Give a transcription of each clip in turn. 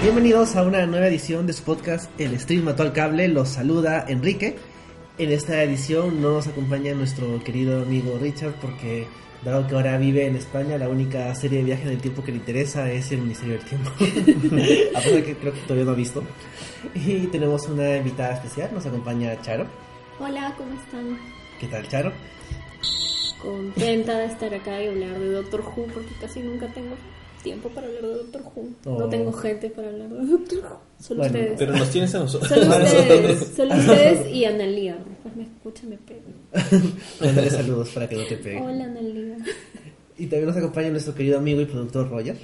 Bienvenidos a una nueva edición de su podcast El Stream Mató al Cable. Los saluda Enrique. En esta edición no nos acompaña nuestro querido amigo Richard porque, dado que ahora vive en España, la única serie de viajes en el tiempo que le interesa es el Ministerio del Tiempo. a pesar de que creo que todavía no ha visto. Y tenemos una invitada especial, nos acompaña Charo. Hola, ¿cómo están? ¿Qué tal, Charo? Contenta de estar acá y hablar de Doctor Who porque casi nunca tengo tiempo para hablar de Doctor Who. Oh. No tengo gente para hablar de Doctor Who. Solo Bueno, ustedes. Pero nos tienes a nosotros. Solo ustedes, solo ustedes y Analia. Después me escuchan y me pegan. Mándale saludos para que no te pegue. Hola, Analia. Y también nos acompaña nuestro querido amigo y productor Roger.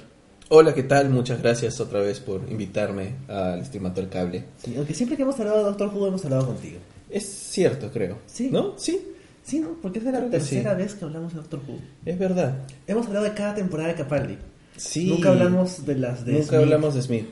Hola, ¿qué tal? Muchas gracias otra vez por invitarme al Estimator Cable. Sí, aunque siempre que hemos hablado de Doctor Who hemos hablado contigo. Es cierto, creo. Sí. ¿No? Sí, Sí, ¿no? Porque es de la Creo que tercera sí. vez que hablamos de Doctor Who. es verdad. Hemos hablado de cada temporada de Capaldi. Sí. Nunca hablamos de las de Nunca Smith. hablamos de Smith.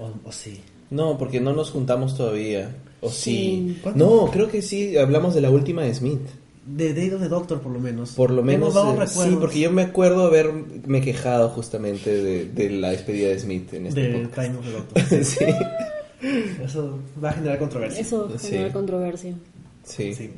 O, o sí. No, porque no nos juntamos todavía. ¿O sí? No, creo que sí hablamos de la última de Smith. De Day of the Doctor, por lo menos. Por lo menos. Eh, sí, porque yo me acuerdo haberme quejado justamente de, de la despedida de Smith en este De podcast. Time of the Doctor. sí. Eso va a generar controversia. Eso Sí. genera controversia. Sí. Sí.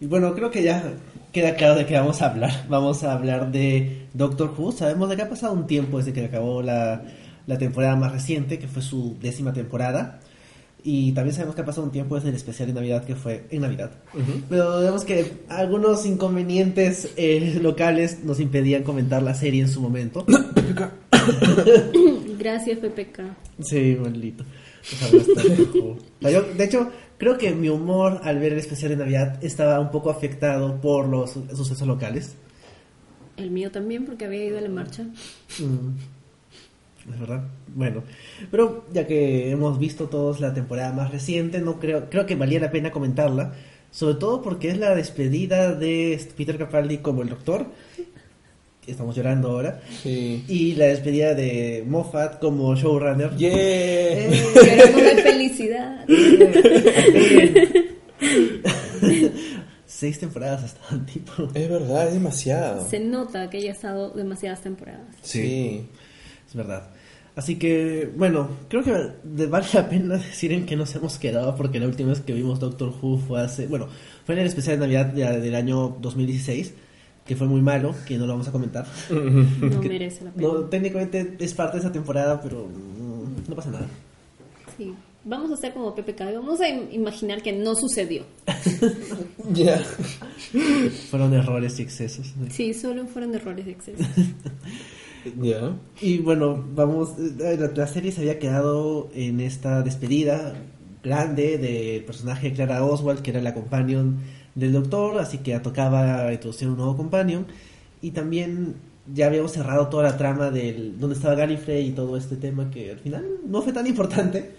Y bueno, creo que ya queda claro de qué vamos a hablar. Vamos a hablar de Doctor Who. Sabemos de que ha pasado un tiempo desde que acabó la, la temporada más reciente, que fue su décima temporada. Y también sabemos que ha pasado un tiempo desde el especial de Navidad, que fue en Navidad. Ujú. Pero vemos que algunos inconvenientes eh, locales nos impedían comentar la serie en su momento. Gracias, PPK. Sí, maldito. O sea, de hecho, creo que mi humor al ver el especial de Navidad estaba un poco afectado por los sucesos locales. El mío también, porque había ido a la marcha. Mm, Es verdad. Bueno, pero ya que hemos visto todos la temporada más reciente, no creo, creo que valía la pena comentarla. Sobre todo porque es la despedida de Peter Capaldi como el Doctor. Estamos llorando ahora. Sí. Y la despedida de Moffat como showrunner. Yeah. Eh, Pero felicidad. Seis temporadas hasta el tipo. Es verdad, es demasiado. Se nota que haya estado demasiadas temporadas. Sí. Es verdad. Así que, bueno, creo que vale la pena decir en qué nos hemos quedado, porque la última vez que vimos Doctor Who fue hace, bueno, fue en el especial de Navidad del año 2016, que fue muy malo, que no lo vamos a comentar. No Que- merece la pena. No, técnicamente es parte de esa temporada, pero mm, no pasa nada. Sí. Vamos a hacer como PPK. y Vamos a im- imaginar que no sucedió. Ya. Fueron errores y excesos. Sí, solo fueron errores de exceso. Ya. Y bueno, vamos, eh, la, la serie se había quedado en esta despedida grande del personaje de Clara Oswald, que era la companion del doctor, así que tocaba introducir un nuevo companion. Y también ya habíamos cerrado toda la trama del dónde estaba Gallifrey y todo este tema que al final no fue tan importante,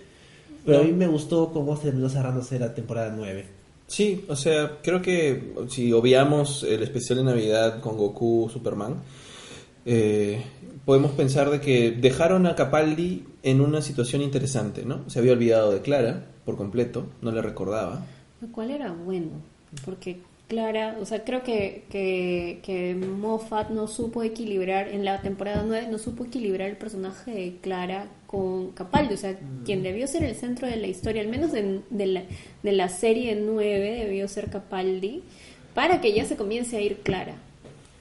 pero a mí me gustó cómo se terminó cerrándose la temporada 9. Sí, o sea, creo que si obviamos el especial de Navidad con Goku Superman, eh, podemos pensar de que dejaron a Capaldi en una situación interesante, ¿no? Se había olvidado de Clara por completo, no le recordaba. Lo cual era bueno, porque Clara, o sea, creo que, que, que Moffat no supo equilibrar, en la temporada 9 no supo equilibrar el personaje de Clara con Capaldi, o sea, quien debió ser el centro de la historia, al menos de, de la, de la serie 9 debió ser Capaldi, para que ya se comience a ir Clara.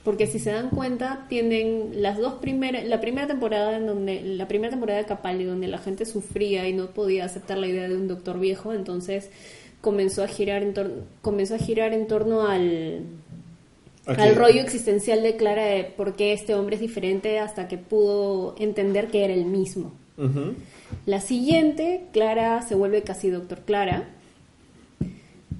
Porque si se dan cuenta, tienen las dos primeras, la primera temporada en donde, la primera temporada de Capaldi, donde la gente sufría y no podía aceptar la idea de un doctor viejo, entonces comenzó a girar en torno, comenzó a girar en torno al, al rollo existencial de Clara de por qué este hombre es diferente hasta que pudo entender que era el mismo. La siguiente, Clara se vuelve casi Doctor Clara.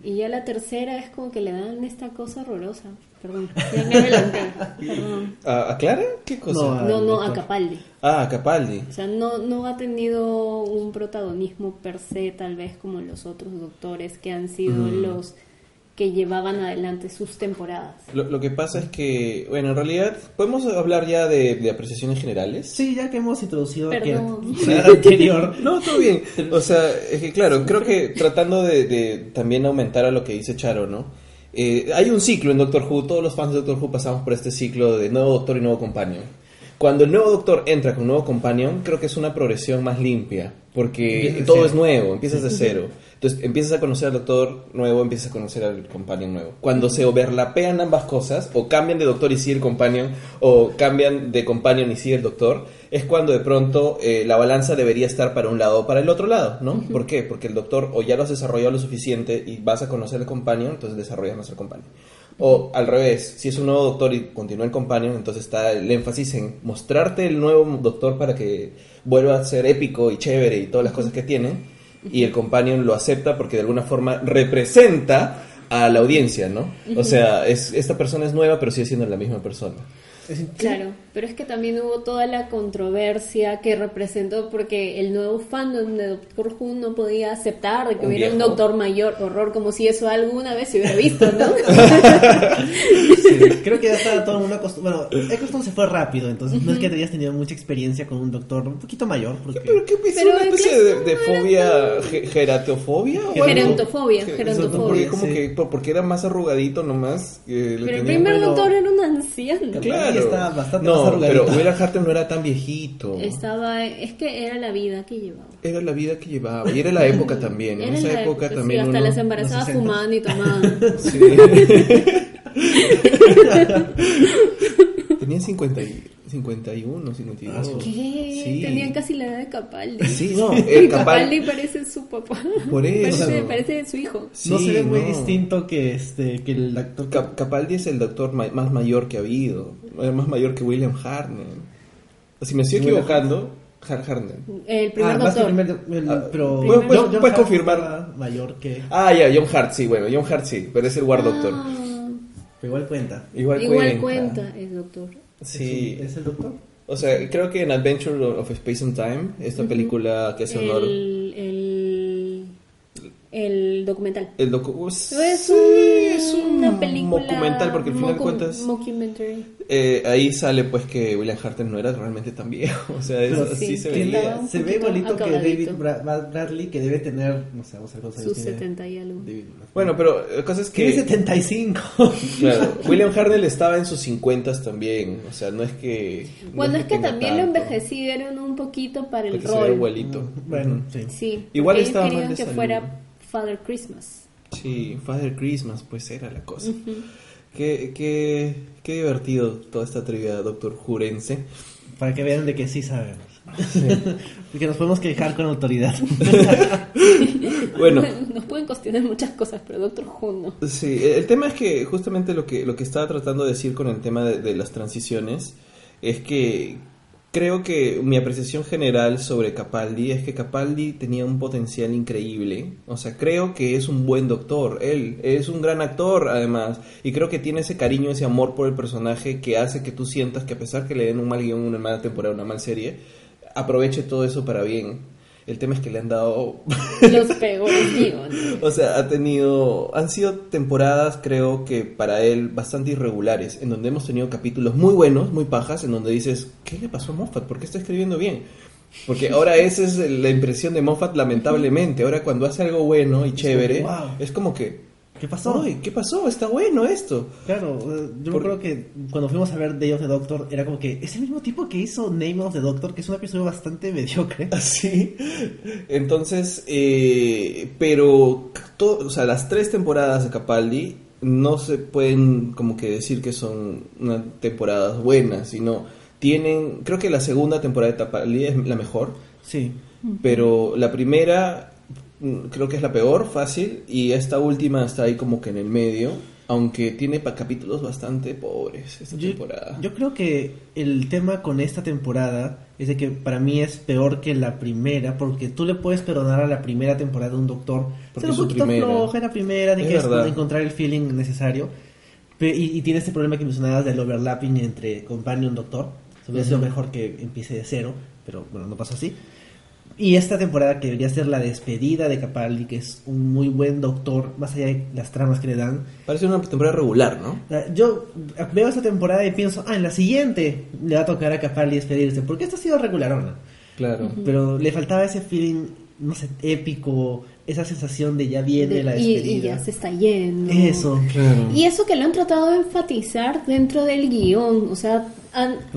Y ya la tercera es como que le dan esta cosa horrorosa. Perdón, ya me adelanté. Perdón. ¿A, Clara? ¿Qué cosa? No, No, no, a. Capaldi. Ah, a Capaldi. O sea, no, no ha tenido un protagonismo per se, tal vez como los otros doctores que han sido Mm. los que llevaban adelante sus temporadas. Lo, lo que pasa es que, bueno, en realidad, ¿podemos hablar ya de, de apreciaciones generales? Sí, ya que hemos introducido Perdón. que anterior. No, todo bien. O sea, es que claro, creo que tratando de, de también aumentar a lo que dice Charo, ¿no? Eh, hay un ciclo en Doctor Who, todos los fans de Doctor Who pasamos por este ciclo de nuevo Doctor y nuevo Companion. Cuando el nuevo Doctor entra con nuevo Companion, creo que es una progresión más limpia, porque todo cero. es nuevo, empiezas de cero. Entonces empiezas a conocer al Doctor nuevo, empiezas a conocer al Companion nuevo. Cuando se overlapean ambas cosas, o cambian de Doctor y sigue el Companion, o cambian de Companion y sigue el Doctor, es cuando de pronto eh, la balanza debería estar para un lado o para el otro lado, ¿no? ¿Por qué? Porque el Doctor o ya lo has desarrollado lo suficiente y vas a conocer al Companion, entonces desarrollas más al Companion. O al revés, si es un nuevo doctor y continúa el companion, entonces está el énfasis en mostrarte el nuevo doctor para que vuelva a ser épico y chévere y todas las cosas que tiene. Y el companion lo acepta porque de alguna forma representa a la audiencia, ¿no? O sea, es, esta persona es nueva, pero sigue siendo la misma persona. Claro, pero es que también hubo toda la controversia que representó porque el nuevo fandom de Doctor Who no podía aceptar de que Un hubiera un doctor mayor, horror, como si eso alguna vez se hubiera visto, ¿no? Sí, creo que ya estaba todo el mundo acostumbrado. Bueno, Eccleston se fue rápido, entonces no es que hayas tenido mucha experiencia con un doctor un poquito mayor. Porque... ¿Pero qué es una especie de, fobia, ge- geratofobia? o? Gerontofobia, Ge- gerontofobia. Porque como Sí. que por- porque era más arrugadito nomás. que le Pero el primer doctor era un anciano. Claro. estaba bastante no, más pero William Hartnell no era tan viejito. Estaba, es que era la vida que llevaba. Era la vida que llevaba. Y era la época también. En esa la época sí, también. hasta uno- las embarazadas los 60. fumaban y tomaban. Sí. Tenía 50 y- 51, 52. Ah, ¿Qué? Sí. Tenían casi la edad de Capaldi. Sí, no, Y el Capal- Capaldi parece su papá. Por eso. Parece, parece su hijo. no Sí, se ve muy no. distinto que este que el. Cap- Capaldi es el doctor ma- más mayor que ha habido. Eh, Más mayor que William Hartnell. Si me estoy equivocando, Har Hartnell. El primer ah, doctor. primer, el- Ah, pero ¿puedes- John- puedes- John puedes Hart confirmar? mayor que. Ah, ya, John Hart, sí, bueno, John Hart sí, pero es el War Doctor. Ah, pero igual cuenta. Igual, igual cuenta. cuenta el doctor. Sí, ¿Es el doctor? o sea, creo que en Adventure of Space and Time, esta película que hace honor. El, el, el documental. El docu Es, sí, un- es un una película. documental porque al final de cuentas eh, ahí sale pues que William Hartnell no era realmente tan viejo, o sea, es- Pero así sí, se tiene- veía. Se ve poquito igualito que David acabadito. Bra- Brad- Bradley, que debe tener, no sé, vamos a ver cuántos años Sus tiene 70 y algo. David. Bueno, pero la cosa es Tiene que 75. claro, William Hartnell estaba en sus 50 también, o sea, no es que no Bueno, es que tenga también lo tanto, envejecieron un poquito para el porque se ve rol. igualito. bueno, sí. Sí, Igual estaba mal querían de que salud. fuera Father Christmas. Sí, Father Christmas, pues era la cosa. qué, qué, qué divertido toda esta trivia Doctor Jurense. Para que vean de que sí sabemos. Porque nos podemos quejar con autoridad. Bueno, Nos pueden cuestionar muchas cosas, pero Doctor Who no. Sí, el tema es que justamente lo que, lo que estaba tratando de decir con el tema de, de las transiciones es que creo que mi apreciación general sobre Capaldi es que Capaldi tenía un potencial increíble. O sea, creo que es un buen doctor. Él es un gran actor, además. Y creo que tiene ese cariño, ese amor por el personaje que hace que tú sientas que a pesar que le den un mal guion, una mala temporada, una mala serie, aproveche todo eso para bien. El tema es que le han dado Los peores guiones. o sea, ha tenido, han sido temporadas creo que para él bastante irregulares, en donde hemos tenido capítulos muy buenos, muy pajas, en donde dices, ¿qué le pasó a Moffat? ¿Por qué está escribiendo bien? Porque ahora esa es la impresión de Moffat lamentablemente, ahora cuando hace algo bueno y chévere, wow. es como que, ¿Qué pasó? "Ay, ¿qué pasó? Está bueno esto. Claro, eh, yo Por- acuerdo que cuando fuimos a ver Day of the Doctor, era como que es el mismo tipo que hizo Name of the Doctor, que es un episodio bastante mediocre. Así. Entonces, eh, pero o sea, las tres temporadas de Capaldi no se pueden como que decir que son unas temporadas buenas, sino tienen, creo que la segunda temporada de Capaldi es la mejor, Sí. pero la primera creo que es la peor, fácil, y esta última está ahí como que en el medio, aunque tiene capítulos bastante pobres esta Yo, temporada. yo creo que el tema con esta temporada es de que para mí es peor que la primera, porque tú le puedes perdonar a la primera temporada de un doctor, Porque un es su poquito primera. floja la primera, de Es que es encontrar el feeling necesario, y, y tiene este problema que mencionabas del overlapping entre companion doctor, hubiera sido mejor que empiece de cero, pero bueno, no pasó así. Y esta temporada que debería ser la despedida de Capaldi, que es un muy buen doctor, más allá de las tramas que le dan, Parece una temporada regular, ¿no? sea, Yo veo esta temporada y pienso, ah, en la siguiente le va a tocar a Capaldi despedirse, porque esta ha sido regularona. Claro. Pero le faltaba ese feeling, no sé, épico, esa sensación de ya viene De- la y, despedida. y ya se está yendo. Eso. Claro. Y eso que lo han tratado de enfatizar dentro del guion, o sea.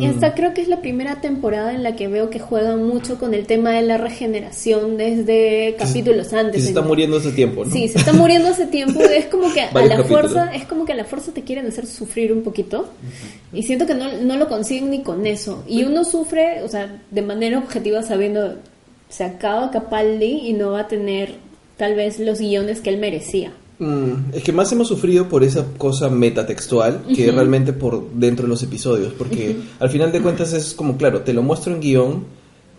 Esta creo que es la primera temporada en la que veo que juegan mucho con el tema de la regeneración desde capítulos antes. se está En- muriendo hace tiempo, ¿no? Sí, se está muriendo hace tiempo. Es como que a la fuerza, es como que a la fuerza te quieren hacer sufrir un poquito. Y siento que no, no lo consiguen ni con eso. Y uno sufre, o sea, de manera objetiva sabiendo se acaba Capaldi y no va a tener tal vez los guiones que él merecía. Mm, es que más hemos sufrido por esa cosa metatextual que realmente por dentro de los episodios, porque al final de cuentas es como, claro, te lo muestro en guion,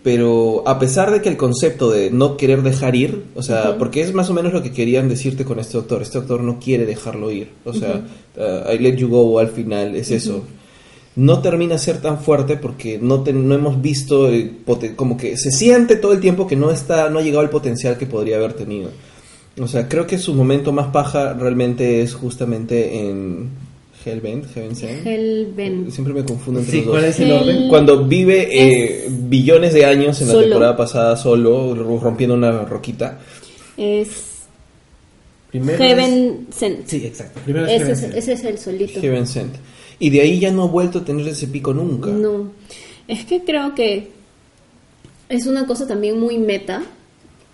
pero a pesar de que el concepto de no querer dejar ir, o sea, porque es más o menos lo que querían decirte con este doctor, este doctor no quiere dejarlo ir, o sea, uh, I let you go al final, es eso. No termina a ser tan fuerte porque no, te- no hemos visto el como que se siente todo el tiempo que no está no ha llegado al potencial que podría haber tenido. O sea, creo que su momento más paja realmente es justamente en Hellbent, Heaven Sent. Hellbent. Siempre me confundo entre Sí, los ¿cuál dos. es el orden? Cuando vive eh, billones de años en la temporada pasada solo, rompiendo una roquita. Es Primero Heaven Sent. es- Sí, exacto. Primero es Ese Heaven es, Sent. ese es el solito. Heaven Sent. Y de ahí ya no ha vuelto a tener ese pico nunca. No, es que creo que es una cosa también muy meta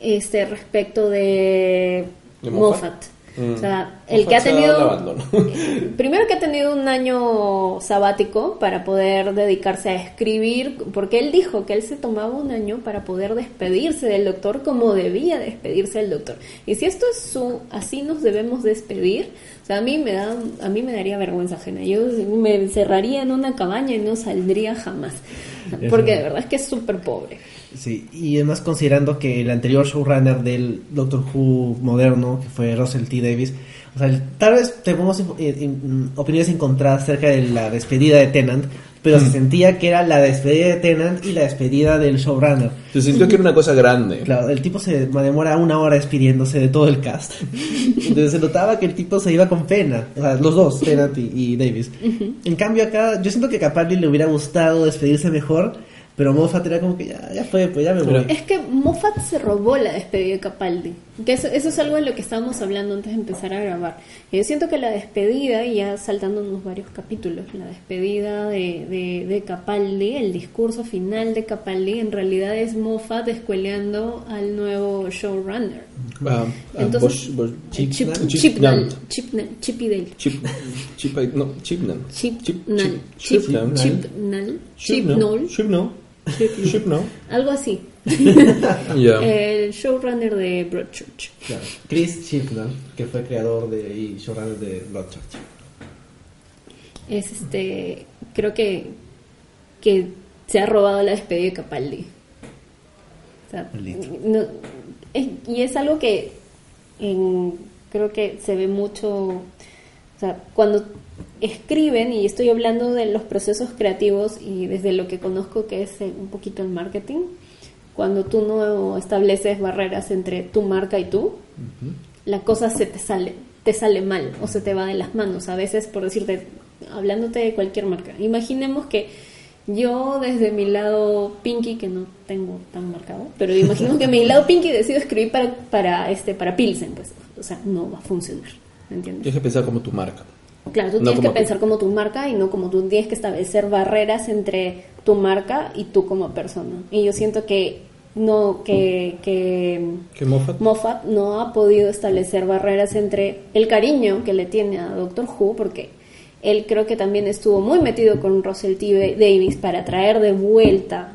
este respecto de, ¿De Moffat. Moffat? Mm. O sea, el que ha tenido el primero que ha tenido un año sabático para poder dedicarse a escribir, porque él dijo que él se tomaba un año para poder despedirse del doctor como debía despedirse del doctor. Y si esto es su así nos debemos despedir, o sea, a mí me da a mí me daría vergüenza ajena. Yo me encerraría en una cabaña y no saldría jamás. Porque de verdad es que es súper pobre. Sí, y además considerando que el anterior showrunner del Doctor Who moderno, que fue Russell T. Davis, o sea, el- tal vez tenemos eh, in- opiniones encontradas acerca de la despedida de Tennant, pero se sentía que era la despedida de Tennant y la despedida del showrunner. Se sintió que era una cosa grande. Claro, el tipo se demora una hora despidiéndose de todo el cast. Entonces se notaba que el tipo se iba con pena. O sea, los dos, Tennant y, y Davis. En cambio acá, yo siento que a Capaldi le hubiera gustado despedirse mejor, pero Moffat era como que ya, ya fue, pues ya me voy. Es que Moffat se robó la despedida de Capaldi. Que eso, eso es algo de lo que estábamos hablando antes de empezar a grabar. Yo siento que la despedida, y ya saltándonos varios capítulos, la despedida de, de, de Capaldi, el discurso final de Capaldi, en realidad es Moffat escueleando al nuevo showrunner. Ah, ah, Entonces- Bosch- Bosch- Chip, Chipnam. Chipnam, Chipnam. Chip, Chip, no, Chipnam. Chip, Chip, Chip, Chip, Chipnam. Chipnal, Chipnam. Chipnol. Chipnam. algo así. El showrunner de Broadchurch. Claro. Chris Chibnall, que fue creador de, y showrunner de Bloodchurch. es este creo que que se ha robado la despedida de Capaldi O sea, no- es- y es algo que en- creo que se ve mucho o sea cuando escriben y estoy hablando de los procesos creativos y desde lo que conozco que es eh, un poquito el marketing cuando tú no estableces barreras entre tu marca y tú la cosa se te sale, te sale mal o se te va de las manos. A veces, por decirte, hablándote de cualquier marca. Imaginemos que yo desde mi lado pinky, que no tengo tan marcado, pero imaginemos que mi lado pinky decido escribir para, para, este, para Pilsen, pues, o sea, no va a funcionar. ¿me ¿Entiendes? Tienes que pensar como tu marca. Claro, tú No tienes que tú. pensar como tu marca y no como tú tienes que establecer barreras entre tu marca y tú como persona. Y yo siento que no, que, que ¿Qué Moffat? Moffat no ha podido establecer barreras entre el cariño que le tiene a Doctor Who, porque él creo que también estuvo muy metido con Russell T. Davis para traer de vuelta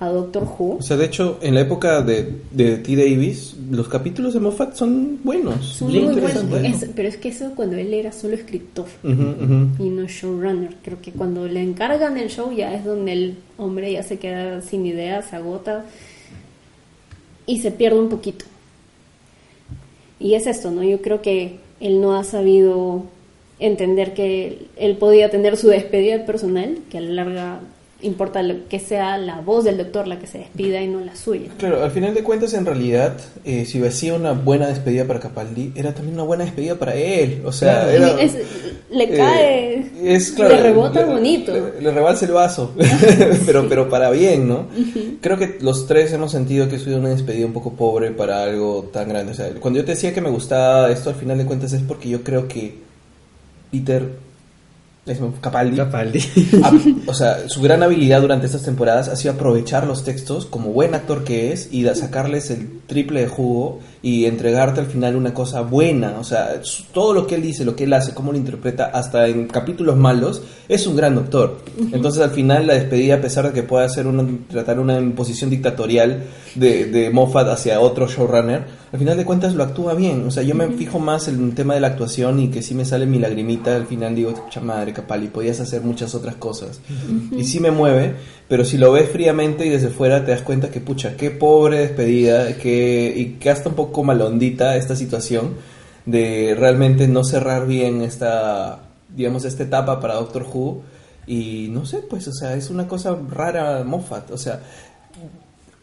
a Doctor Who. O sea, de hecho, en la época de, de T. Davis, los capítulos de Moffat son buenos. Son muy buenos, es- pero es que eso cuando él era solo escritor y no showrunner. Creo que cuando le encargan el show ya es donde el hombre ya se queda sin ideas, se agota y se pierde un poquito. Y es esto, ¿no? Yo creo que él no ha sabido entender que él podía tener su despedida personal, que a la larga importa lo- que sea la voz del doctor la que se despida y no la suya. Claro, al final de cuentas, en realidad, eh, si hacía una buena despedida para Capaldi, era también una buena despedida para él. O sea, Claro. era, Es- le cae, eh, es, claro, le rebota le- bonito. Le, le rebalsa el vaso, pero, pero para bien, ¿no? Creo que los tres hemos sentido que ha sido una despedida un poco pobre para algo tan grande. O sea, cuando yo te decía que me gustaba esto, al final de cuentas, es porque yo creo que Peter Capaldi Capaldi. Ah, o sea, su gran habilidad durante estas temporadas ha sido aprovechar los textos como buen actor que es y sacarles el triple de jugo y entregarte al final una cosa buena. O sea, todo lo que él dice, lo que él hace, cómo lo interpreta, hasta en capítulos malos, es un gran doctor. Entonces, al final, la despedida, a pesar de que pueda ser una, tratar una imposición dictatorial de, de Moffat hacia otro showrunner, al final de cuentas lo actúa bien. O sea, yo me fijo más en el tema de la actuación y que sí me sale mi lagrimita. Al final digo, pucha madre, Capali, podías hacer muchas otras cosas. Y sí me mueve, pero si lo ves fríamente y desde fuera te das cuenta que, pucha, qué pobre despedida, que, y que hasta un poco malondita esta situación de realmente no cerrar bien esta, digamos, esta etapa para Doctor Who. Y no sé, pues, o sea, es una cosa rara Moffat. O sea,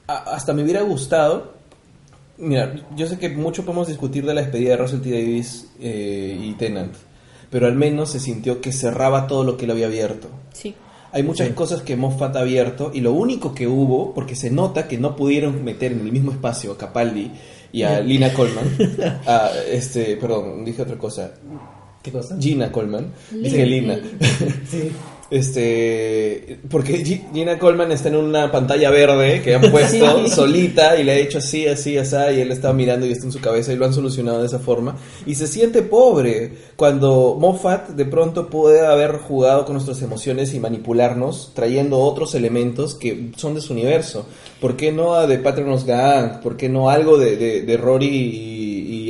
hasta me hubiera gustado. Mira, yo sé que mucho podemos discutir de la despedida de Russell T. Davis eh, y Tennant, pero al menos se sintió que cerraba todo lo que él había abierto. Sí. Hay muchas cosas que Moffat ha abierto y lo único que hubo, porque se nota que no pudieron meter en el mismo espacio a Capaldi y a Lina Coleman, a este, perdón, dije otra cosa, ¿Qué cosa? Gina Coleman, Lina. dije Lina. Sí. Este, porque Gi- Gina Coleman está en una pantalla verde que han puesto solita y le ha hecho así, así, así, y él estaba mirando y está en su cabeza y lo han solucionado de esa forma. Y se siente pobre cuando Moffat de pronto puede haber jugado con nuestras emociones y manipularnos, trayendo otros elementos que son de su universo. ¿Por qué no a The Patronus Gang? ¿Por qué no algo de, de, de Rory y,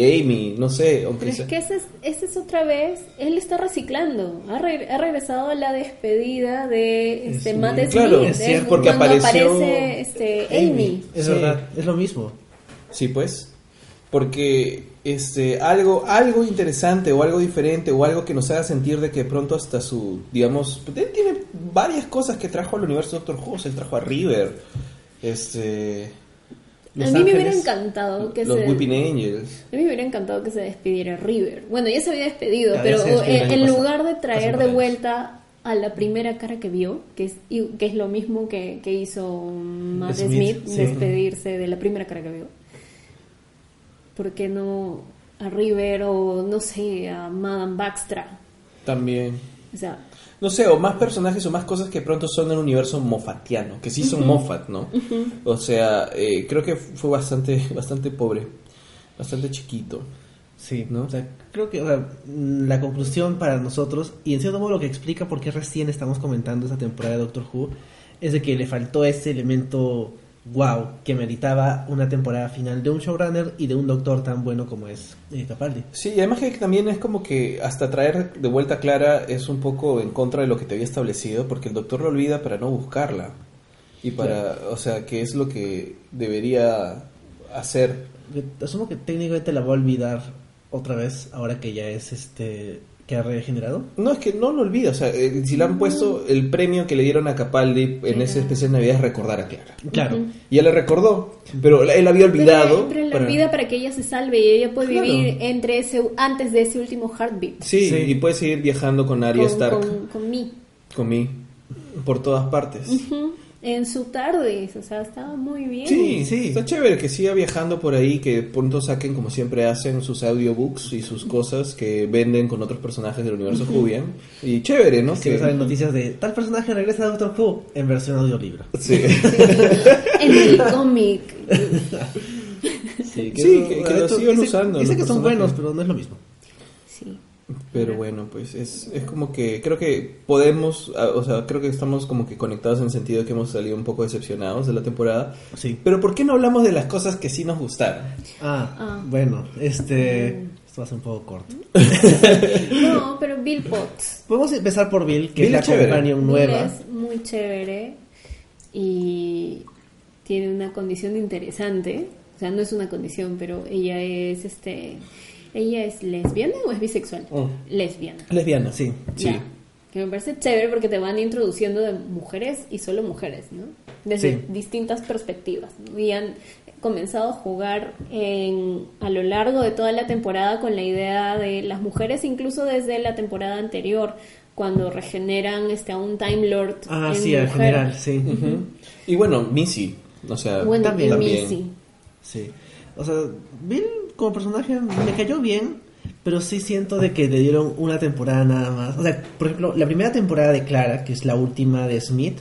y Amy? No sé, aunque Pero es sea- que ese es, ese es otra vez, él está reciclando, ha, re- ha regresado a la despedida de este, Es Matt muy- Smith, claro, es cierto, porque apareció aparece este, Amy. Es Sí. verdad, es lo mismo. Sí, pues. Porque este algo algo interesante o algo diferente o algo que nos haga sentir de que de pronto hasta su, digamos, él tiene varias cosas que trajo al universo Doctor Who, él trajo a River, este Los a mí me hubiera encantado que los se... Weeping Angels. A mí me hubiera encantado que se despidiera River. Bueno, ya se había despedido, Ya, pero el en, lugar de traer de vuelta a la primera cara que vio, que es, y- que es lo mismo que, que hizo Matt Smith, Smith, sí. despedirse de la primera cara que vio. ¿Por qué no a River o, no sé, a Madame Baxtra? También. O sea, No sé, o más personajes o más cosas que pronto son del universo mofatiano, que sí son Moffat, ¿no? O sea, eh, creo que fue bastante bastante pobre, bastante chiquito. Sí, ¿No? O sea, creo que o sea, mm, la conclusión para nosotros, y en cierto modo lo que explica por qué recién estamos comentando esta temporada de Doctor Who, es de que le faltó ese elemento wow que meritaba una temporada final de un showrunner y de un doctor tan bueno como es eh, Capaldi. Sí, y además que también es como que hasta traer de vuelta a Clara es un poco en contra de lo que te había establecido, porque el doctor lo olvida para no buscarla. Y para, o sea, que es lo que debería hacer. Asumo que técnicamente la va a olvidar otra vez ahora que ya es este que ha regenerado. No, es que no lo olvida, o sea, eh, si le han puesto el premio que le dieron a Capaldi en ese especial de Navidad es recordar a Clara. Claro. Y él le recordó, pero él había olvidado. Pero, pero la para- olvida para que ella se salve y ella puede Claro. vivir entre ese, antes de ese último heartbeat. Sí, Sí. y puede seguir viajando con Arya con, Stark, con, con mí. con mí, por todas partes. En su tarde, o sea, estaba muy bien. Sí, Sí, sí. Está chévere que siga viajando por ahí, que pronto saquen, como siempre hacen, sus audiobooks y sus cosas que venden con otros personajes del universo Jubian. Y chévere, ¿no? Que salen noticias de tal personaje regresa a Doctor Who en versión audiolibro. Sí. En el cómic. Sí, Sí, eso- que- que lo sigan dice- usando Dice que son personajes. buenos, pero no es lo mismo. Pero bueno, pues es, es como que creo que podemos, ah, o sea, creo que estamos como que conectados en el sentido de que hemos salido un poco decepcionados de la temporada. Sí. Pero ¿por qué no hablamos de las cosas que sí nos gustaron? Ah, Ah. bueno, este... Esto va a ser un poco corto. No, pero Bill Potts. Podemos empezar por Bill, que Bill es la chévere. companion Bill nueva. es muy chévere y tiene una condición interesante. O sea, no es una condición, pero ella es este. ¿Ella es lesbiana o es bisexual? Oh. Lesbiana. Lesbiana, sí. Sí. Ya. Que me parece chévere porque te van introduciendo de mujeres y solo mujeres, ¿no? Desde Sí. distintas perspectivas. ¿no? Y han comenzado a jugar en, a lo largo de toda la temporada con la idea de las mujeres, incluso desde la temporada anterior, cuando regeneran este, a un Time Lord. Ah, en sí, en mujer. general, sí. Y bueno, Missy, o sea, Bueno, También. también. Missy. Sí. O sea, Bill como personaje me cayó bien, pero sí siento de que le dieron una temporada nada más. O sea, por ejemplo, la primera temporada de Clara, que es la última de Smith,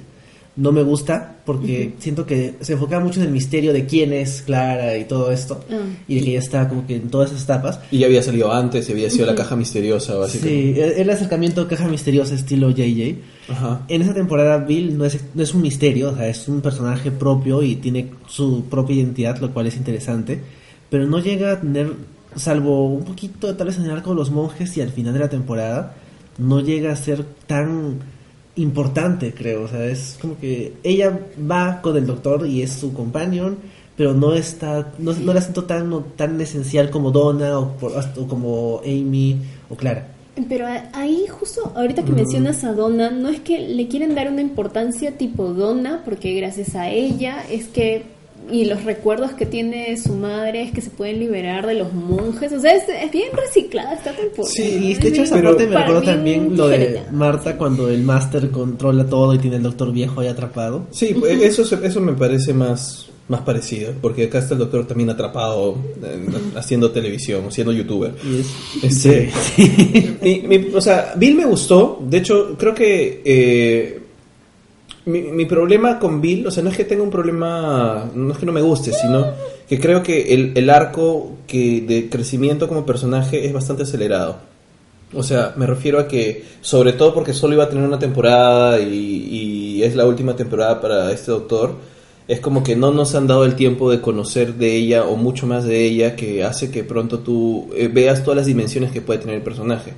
no me gusta porque siento que se enfocaba mucho en el misterio de quién es Clara y todo esto. Ah. Y de que ella está como que en todas esas etapas. Y ya había salido antes, y había sido la caja misteriosa, básicamente. Sí, el el acercamiento caja misteriosa estilo JJ. Ajá. En esa temporada Bill no es, no es un misterio, o sea, es un personaje propio y tiene su propia identidad, lo cual es interesante, pero no llega a tener, salvo un poquito tal vez en el arco de los monjes y al final de la temporada, no llega a ser tan importante, creo, o sea, es como que ella va con el doctor y es su companion, pero no está, no, no la siento tan, no- tan esencial como Donna o, por- o como Amy o Clara. Pero ahí justo ahorita que mencionas a Donna, no es que le quieren dar una importancia tipo Donna, porque gracias a ella es que y los recuerdos que tiene su madre es que se pueden liberar de los monjes, o sea, es, es bien reciclada esta temporada. Sí, y Es de hecho esa pero- parte me bien también lo de diferente. Marta cuando el máster controla todo y tiene el doctor viejo ahí atrapado. Sí, pues, eso, eso me parece más, más parecido, porque acá está el doctor también atrapado eh, haciendo televisión, siendo youtuber. Y es... Este, mi- mi- o sea, Bill me gustó. De hecho, creo que eh, mi, mi problema con Bill, o sea, no es que tenga un problema, no es que no me guste, sino que creo que el, el arco que de crecimiento como personaje es bastante acelerado. O sea, me refiero a que, sobre todo porque solo iba a tener una temporada y, y es la última temporada para este doctor, es como que no nos han dado el tiempo de conocer de ella o mucho más de ella que hace que pronto tú eh, veas todas las dimensiones que puede tener el personaje.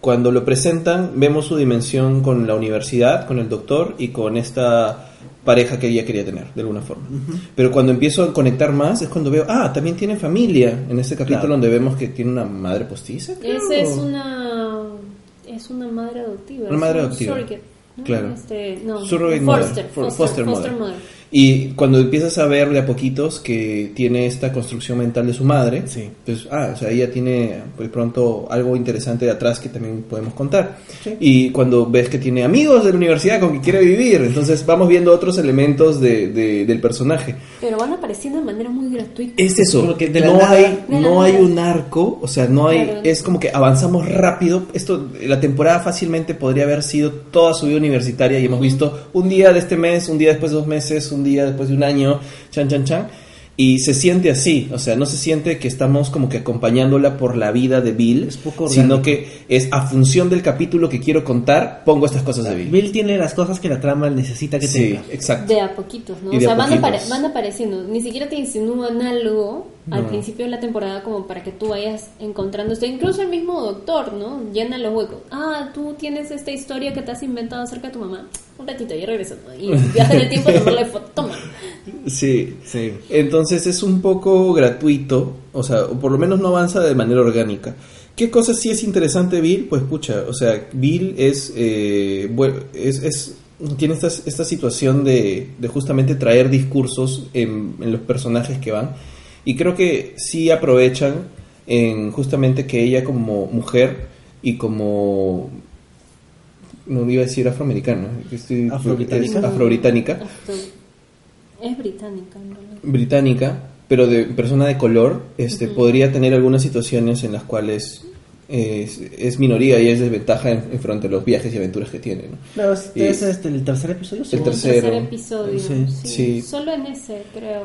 Cuando lo presentan, vemos su dimensión con la universidad, con el doctor y con esta pareja que ella quería tener, de alguna forma. Pero cuando empiezo a conectar más es cuando veo, ah, también tiene familia, en este capítulo Claro. donde vemos que tiene una madre postiza. creo. Esa es una es una madre adoptiva. Una madre adoptiva. surrogate, ¿no? Claro. Este, no, Surrogate mother. foster, foster, foster foster mother. mother. Y cuando empiezas a ver de a poquitos que tiene esta construcción mental de su madre, Sí. pues, ah, o sea, ella tiene pues pronto algo interesante de atrás que también podemos contar. Y cuando ves que tiene amigos de la universidad con que quiere vivir, entonces vamos viendo otros elementos de, de- del personaje. Pero van apareciendo de manera muy gratuita. Es eso, Como que de no nada- hay, de no hay nada. un arco, o sea, no hay, Claro. es como que avanzamos rápido. Esto, la temporada fácilmente podría haber sido toda su vida universitaria y hemos visto un día de este mes, un día después de dos meses, un día después de un año, chan, chan, chan. Y se siente así, o sea, no se siente que estamos como que acompañándola por la vida de Bill, Es poco sino que es a función del capítulo que quiero contar, pongo estas cosas de Bill. Bill tiene las cosas que la trama necesita que Sí, tenga. exacto. De a poquitos, ¿no? Y O sea, van, apare- van apareciendo. Ni siquiera te insinúan algo al No. principio de la temporada como para que tú vayas encontrando esto. Incluso el mismo doctor, ¿no? Llena los huecos. Ah, tú tienes esta historia que te has inventado acerca de tu mamá. Un ratito, ya regreso. ¿no? Y viaja en el tiempo a tomarle foto. Toma. Sí, Sí. Entonces es un poco gratuito, o sea, o por lo menos no avanza de manera orgánica. ¿Qué cosa sí es interesante Bill? Pues pucha, o sea, Bill es, eh, es, es- tiene esta, esta situación de, de justamente traer discursos en, en los personajes que van. Y creo que sí aprovechan en justamente que ella como mujer y como... No iba a decir afroamericana, estoy- Afrobritánica. es afrobritánica Es británica, británica, pero de persona de color, este, podría tener algunas situaciones en las cuales es, es minoría y es desventaja en, en frente a los viajes y aventuras que tiene. ¿no? Claro, este es este, el tercer episodio. El tercero. tercer episodio. Sí. Sí. Sí. Solo en ese, creo.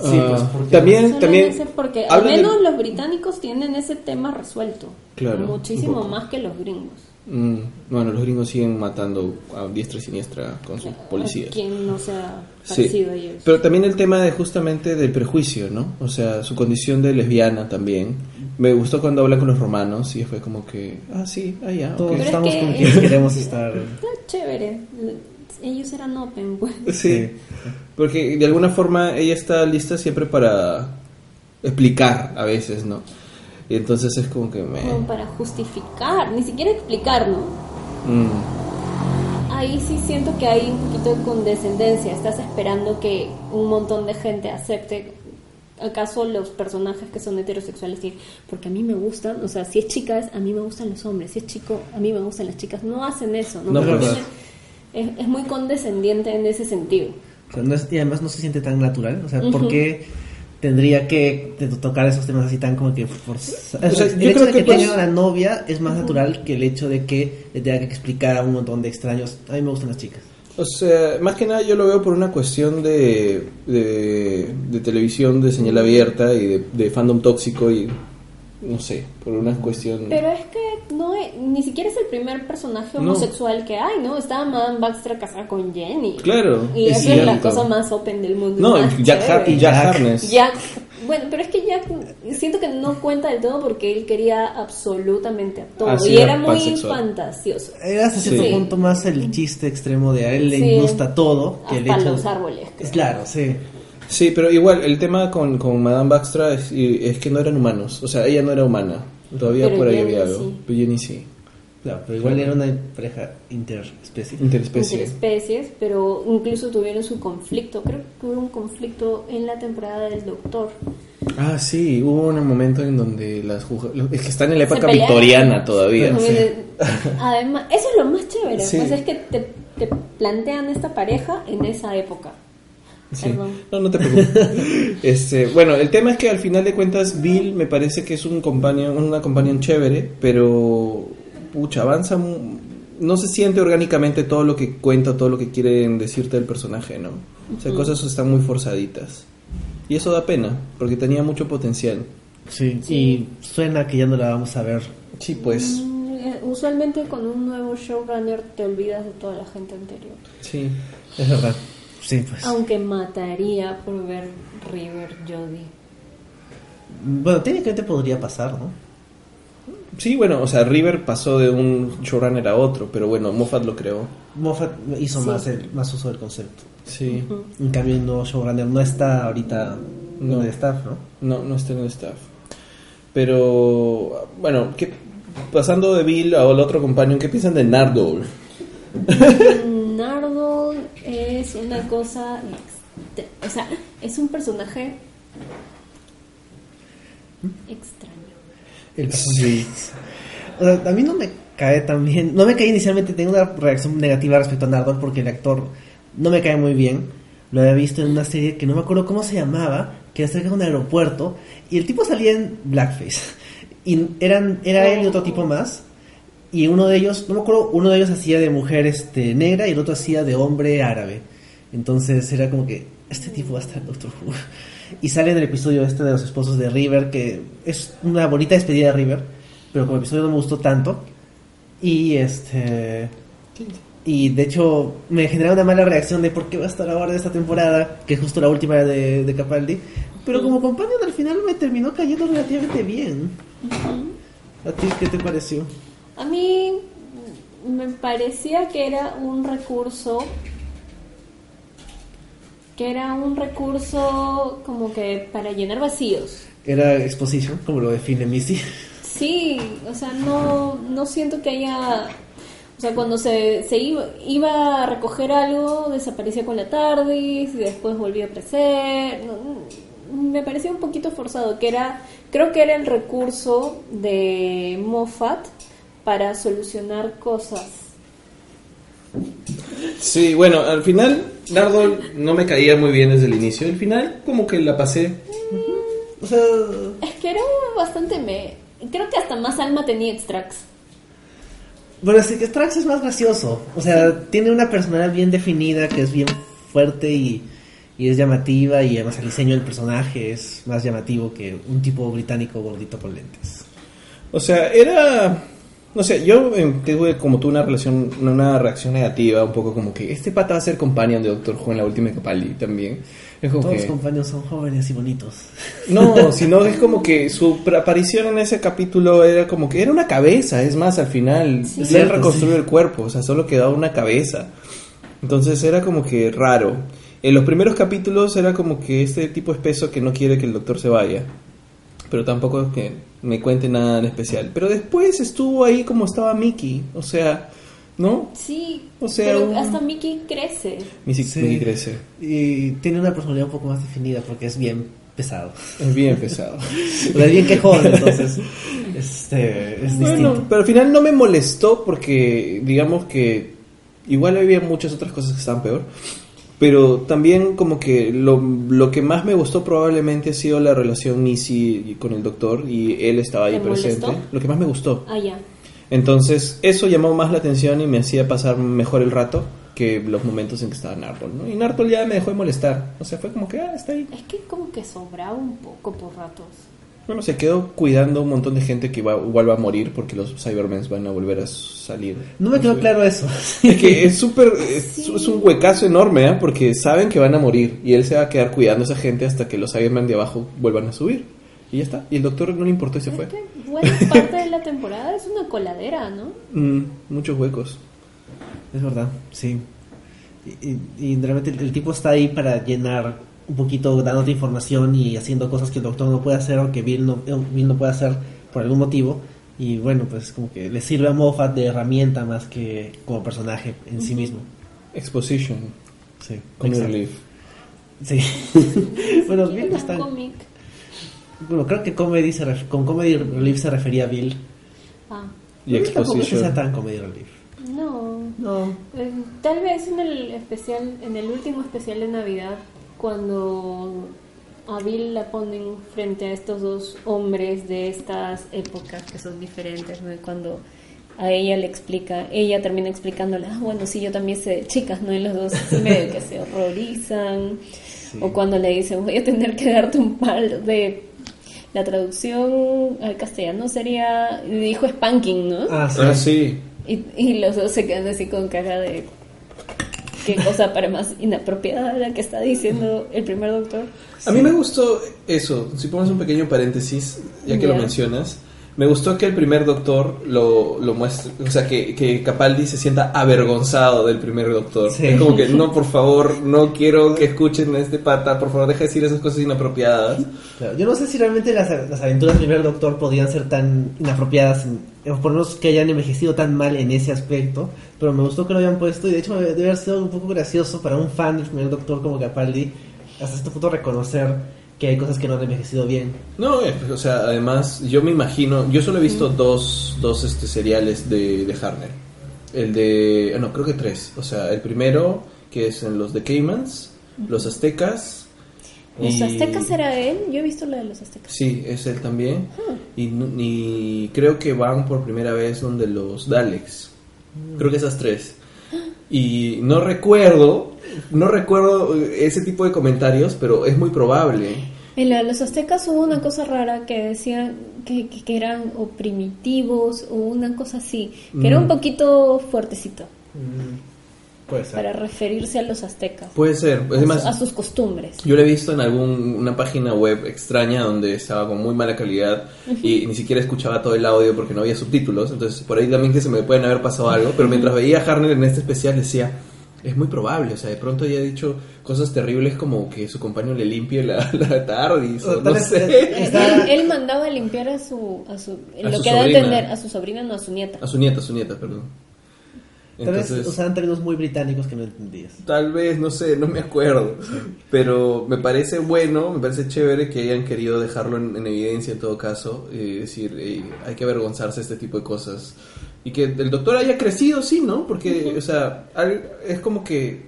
Sí, pues, Ah, porque- también, también. porque al menos los británicos tienen ese tema resuelto. Claro, Muchísimo más que los gringos. Mm, bueno, los gringos siguen matando a diestra y siniestra con sus policías. Quien no sea Sí. parecido a ellos. Pero también el tema de justamente del prejuicio, ¿no? O sea, su condición de lesbiana también. Me gustó cuando habla con los romanos y fue como que, ah, sí, ah, ya, Todos es estamos que- con quienes queremos estar. Está chévere. Ellos eran open, pues. Sí, porque de alguna forma ella está lista siempre para explicar a veces, ¿no? Y entonces es como que me... Como para justificar, ni siquiera explicar, ¿no? Mm, Ahí sí siento que hay un poquito de condescendencia. Estás esperando que un montón de gente acepte. ¿Acaso los personajes que son heterosexuales sí? Porque a mí me gustan, o sea, si es chica, es a mí me gustan los hombres, si es chico, a mí me gustan las chicas. No hacen eso, ¿no? No, Porque pues. es, es muy condescendiente en ese sentido. O sea, no es- y además no se siente tan natural. O sea, ¿por qué tendría que tocar esos temas así tan como que forzados? O sea, el hecho de que, que pues- tenga una novia es más natural que el hecho de que le tenga que explicar a un montón de extraños. A mí me gustan las chicas. O sea, más que nada yo lo veo por una cuestión de, de, de televisión de señal abierta y de, de fandom tóxico y no sé, por una cuestión... Pero es que no es- ni siquiera es el primer personaje No. homosexual que hay, ¿no? Estaba Madame Baxter casada con Jenny. Claro, Y es esa es la cosa más open del mundo. No, Jack, Har- Jack. Harness. Jack, bueno, pero es que Jack siento que no cuenta del todo porque él quería absolutamente a todo Ah, y era era muy pansexual. fantasioso. Era hasta cierto Sí. punto más el chiste extremo de a él le Sí. gusta todo que el Hasta hecho los árboles. creo. Claro, sí. Sí, pero igual, el tema con, con Madame Baxtra es, y- es que no eran humanos. O sea, ella no era humana. Todavía Pero por ahí había algo. sí. Pero Jenny sí. Claro, pero igual era una pareja interespecie. Interespecie. especies, pero incluso tuvieron su conflicto. Creo que hubo un conflicto en la temporada del Doctor. Ah, sí, hubo un momento en donde las Es que están en la época victoriana todavía. Además, eso es lo más chévere, Sí. pues es que te, te plantean esta pareja en esa época. Sí. Perdón. No, no te preocupes. este, bueno, el tema es que al final de cuentas Bill me parece que es un companion, una companion chévere, pero pucha, avanza mu- no se siente orgánicamente todo lo que cuenta, todo lo que quieren decirte del personaje, ¿no? O sea, cosas están muy forzaditas. Y eso da pena, porque tenía mucho potencial. Sí, y suena que ya no la vamos a ver. Sí, pues. Mm, eh, Usualmente con un nuevo showrunner te olvidas de toda la gente anterior. Sí. Es verdad. Sí, pues. Aunque mataría por ver River Jody. Bueno, técnicamente podría pasar, ¿no? Sí, bueno, o sea, River pasó de un showrunner a otro, pero bueno, Moffat lo creó. Moffat hizo Sí. más, el, más uso del concepto. Sí. En cambio, el nuevo showrunner no está ahorita No. en el staff, ¿no? No, no está en el staff. Pero, bueno, ¿qué- pasando de Bill al otro compañero, ¿qué piensan de Nardole? Es una cosa. O sea, es un personaje extraño. El Sí. O sea, a mí no me cae tan bien. No me cae inicialmente, tengo una reacción negativa respecto a Nardole porque el actor no me cae muy bien. Lo había visto en una serie que no me acuerdo cómo se llamaba, que era cerca de un aeropuerto, y el tipo salía en blackface. Y eran, era él y otro tipo más. Y uno de ellos, no me acuerdo, uno de ellos hacía de mujer este, negra y el otro hacía de hombre árabe. Entonces era como que, este tipo va a estar en Doctor Who. Y sale en el episodio este de los esposos de River, que es una bonita despedida de River, pero como episodio no me gustó tanto. Y este. Y de hecho me genera una mala reacción de por qué va a estar ahora de esta temporada, que es justo la última de, de Capaldi. Pero como compañero al final me terminó cayendo relativamente bien. ¿A ti qué te pareció? A mí me parecía que era un recurso que era un recurso como que para llenar vacíos. Era exposition, como lo define Missy. Sí, o sea, no, no siento que haya... O sea, cuando se, se iba, iba a recoger algo, desaparecía con la TARDIS y después volvía a aparecer. Me parecía un poquito forzado, que era, creo que era el recurso de Moffat para solucionar cosas. Sí, bueno, al final Nardole no me caía muy bien desde el inicio. Al final, como que la pasé. O sea, Es que era bastante me... Creo que hasta más alma tenía Extrax. bueno, sí que Strax es más gracioso. O sea, tiene una personalidad bien definida, que es bien fuerte y, y es llamativa y además el diseño del personaje es más llamativo que un tipo británico gordito con lentes. O sea, era. No sé, yo eh, tuve como tú una relación, una reacción negativa, un poco como que este pata va a ser companion de Doctor Who en la última Capaldi también. Es como Todos que- los compañeros son jóvenes y bonitos. No, sino es como que su aparición en ese capítulo era como que era una cabeza, es más, al final Sí. Cierto, reconstruido sí. el cuerpo, o sea, solo quedaba una cabeza. Entonces era como que raro. En los primeros capítulos era como que este tipo espeso que no quiere que el doctor se vaya, pero tampoco es que me cuente nada en especial. Pero después estuvo ahí como estaba Mickey, o sea, ¿no? Sí, O sea, pero un- hasta Mickey crece. Mickey, Sí. Mickey crece. Y tiene una personalidad un poco más definida porque es bien pesado. Es bien pesado. Pero es bien quejón, entonces este, es Bueno, distinto. pero al final no me molestó porque digamos que igual había muchas otras cosas que estaban peor. Pero también como que lo, lo que más me gustó probablemente ha sido la relación Nisi con el doctor y él estaba ahí ¿Te presente. molestó? Lo que más me gustó. Ah, ya. Entonces eso llamó más la atención y me hacía pasar mejor el rato que los momentos en que estaba Nartol. ¿no? Y Nartol ya me dejó de molestar. O sea, fue como que, ah, está ahí. Es que como que sobraba un poco por ratos. Bueno, se quedó cuidando un montón de gente que va, igual va a morir porque los Cybermen van a volver a salir. No me quedó claro eso. Es que es súper, es, Sí. es un huecazo enorme, ¿eh? Porque saben que van a morir y él se va a quedar cuidando a esa gente hasta que los Cybermen de abajo vuelvan a subir. Y ya está. Y el doctor no le importó y se Es fue. que buena parte de la temporada es una coladera, ¿no? Mm, muchos huecos. Es verdad, sí. Y, y- y realmente el, el tipo está ahí para llenar un poquito, dándote información y haciendo cosas que el doctor no puede hacer o que Bill no, eh, Bill no puede hacer por algún motivo. Y bueno, pues como que le sirve a Moffat de herramienta más que como personaje en sí mismo. Exposition. Sí, Comic relief. Sí. bueno, Sí, Bill está... un cómic. Bueno, creo que comedy se ref- con Comedy Relief se refería a Bill. Ah, Y tampoco que sea tan Comedy Relief. no. No. Eh, Tal vez en el especial, en el último especial de Navidad, cuando a Bill la ponen frente a estos dos hombres de estas épocas que son diferentes, ¿no? Y cuando a ella le explica, ella termina explicándole, ah, bueno, sí, yo también sé de chicas, ¿no? Y los dos medio que se horrorizan. O cuando le dicen, voy a tener que darte un palo de... La traducción al castellano sería, dijo spanking, ¿no? Ah, sí. Ah, sí. Y, y los dos se quedan así con cara de qué cosa para más inapropiada la que está diciendo el primer doctor. A mí me gustó eso, si ponemos un pequeño paréntesis, ya que lo Ya. mencionas, me gustó que el primer doctor lo, lo muestre, o sea, que, que Capaldi se sienta avergonzado del primer doctor. Sí. Es como que, no, por favor, no quiero que escuchen a este pata, por favor, deja de decir esas cosas inapropiadas. Claro, Yo no sé si realmente las, las aventuras del primer doctor podrían ser tan inapropiadas, en- por lo menos que hayan envejecido tan mal en ese aspecto, pero me gustó que lo hayan puesto y de hecho debe haber sido un poco gracioso para un fan del primer doctor como Capaldi hasta este punto reconocer que hay cosas que no han envejecido bien. No, eh, o sea, además, yo me imagino, yo solo he visto dos, dos este, seriales de, de Harner. El de, ah, no, creo que tres. O sea, el primero, que es en los de Caymans, los aztecas. ¿Los y- aztecas era él? Yo he visto la de los aztecas. Sí, es él también. Y, creo que van por primera vez donde los Daleks. Creo que esas tres. Y no recuerdo, no recuerdo eh, ese tipo de comentarios, pero es muy probable. En la de los aztecas hubo una cosa rara que decían que, que, que eran o primitivos o una cosa así, que era un Mm. poquito fuertecito Puede ser. para referirse a los aztecas, Puede ser. a, Además, su- a sus costumbres. Yo lo he visto en alguna página web extraña donde estaba con muy mala calidad y ni siquiera escuchaba todo el audio porque no había subtítulos. Entonces, por ahí también que se me pueden haber pasado algo. Pero mientras veía a Harner en este especial, decía: Es muy probable. O sea, de pronto haya dicho cosas terribles como que su compañero le limpie la, la TARDIS o O no sé. Él, él mandaba a limpiar a su, a su A lo su que da a sobrina. entender a su sobrina, no a su nieta. A su nieta, a su nieta, perdón. Tal vez Entonces, usaban términos muy británicos que no entendías. Tal vez, no sé, no me acuerdo. Pero me parece bueno, me parece chévere que hayan querido dejarlo en, en evidencia en todo caso. Y decir, "Ey, hay que avergonzarse de este tipo de cosas. Y que el doctor haya crecido, sí, ¿no? Porque, o sea, al- es como que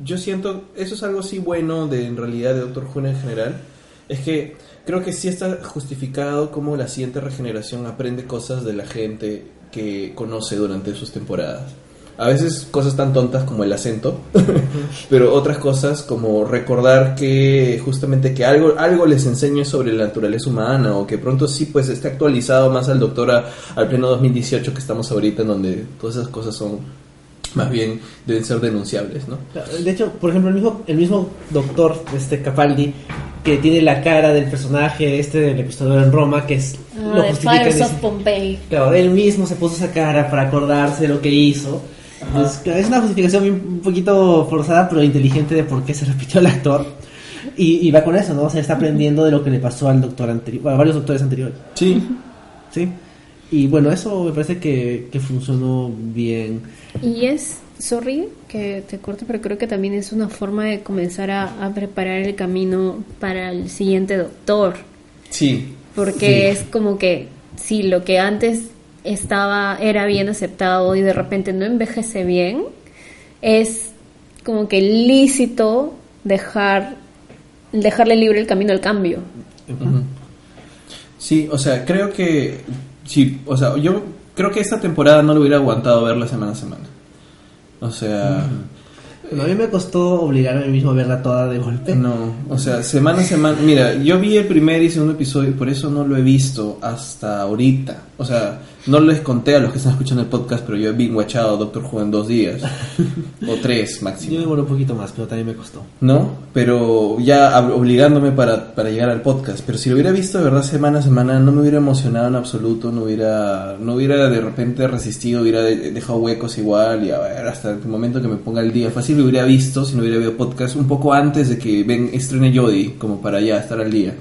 yo siento, eso es algo sí bueno de en realidad de Doctor Who en general. Es que creo que sí está justificado cómo la siguiente regeneración aprende cosas de la gente que conoce durante sus temporadas. A veces cosas tan tontas como el acento, pero otras cosas como recordar que justamente que algo, algo les enseñe sobre la naturaleza humana o que pronto sí pues esté actualizado más al doctor a- al pleno 2018 que estamos ahorita en donde todas esas cosas son más bien deben ser denunciables, ¿no? De hecho, por ejemplo, el mismo, el mismo doctor, este Capaldi, que tiene la cara del personaje este del episodio en Roma, que es Ah, lo de justifica Fires of Pompeii. Claro, él mismo se puso esa cara para acordarse de lo que hizo. Entonces, claro, es una justificación un poquito forzada, pero inteligente de por qué se repitió el actor. Y, y va con eso, ¿no? O sea, está aprendiendo de lo que le pasó al doctor anterior, bueno, a varios doctores anteriores. Sí, ¿Sí? Y bueno, eso me parece que, que funcionó bien. Y es, sorry que te corto, pero creo que también es una forma de comenzar a, a preparar el camino para el siguiente doctor. sí, Porque Sí. es como que si lo que antes estaba era bien aceptado y de repente no envejece bien, es como que lícito dejar dejarle libre el camino al cambio. Sí, o sea, creo que sí, o sea, yo creo que esta temporada no lo hubiera aguantado verla semana a semana. O sea, a mí me costó obligarme a mí mismo a verla toda de golpe. no, o sea, semana a semana. Mira, yo vi el primer y segundo episodio y por eso no lo he visto hasta ahorita. O sea, no les conté a los que están escuchando el podcast, pero yo he bien guachado Doctor Who en dos días o tres Yo máximo. demoré un poquito más, pero también me costó. ¿no? Pero ya obligándome para, para llegar al podcast. Pero si lo hubiera visto de verdad semana a semana, no me hubiera emocionado en absoluto, no hubiera, no hubiera de repente resistido, hubiera de- dejado huecos igual y a ver, hasta el momento que me ponga el día. Fácil lo hubiera visto si no hubiera visto podcast un poco antes de que ven, estrene Jodie, como para ya estar al día.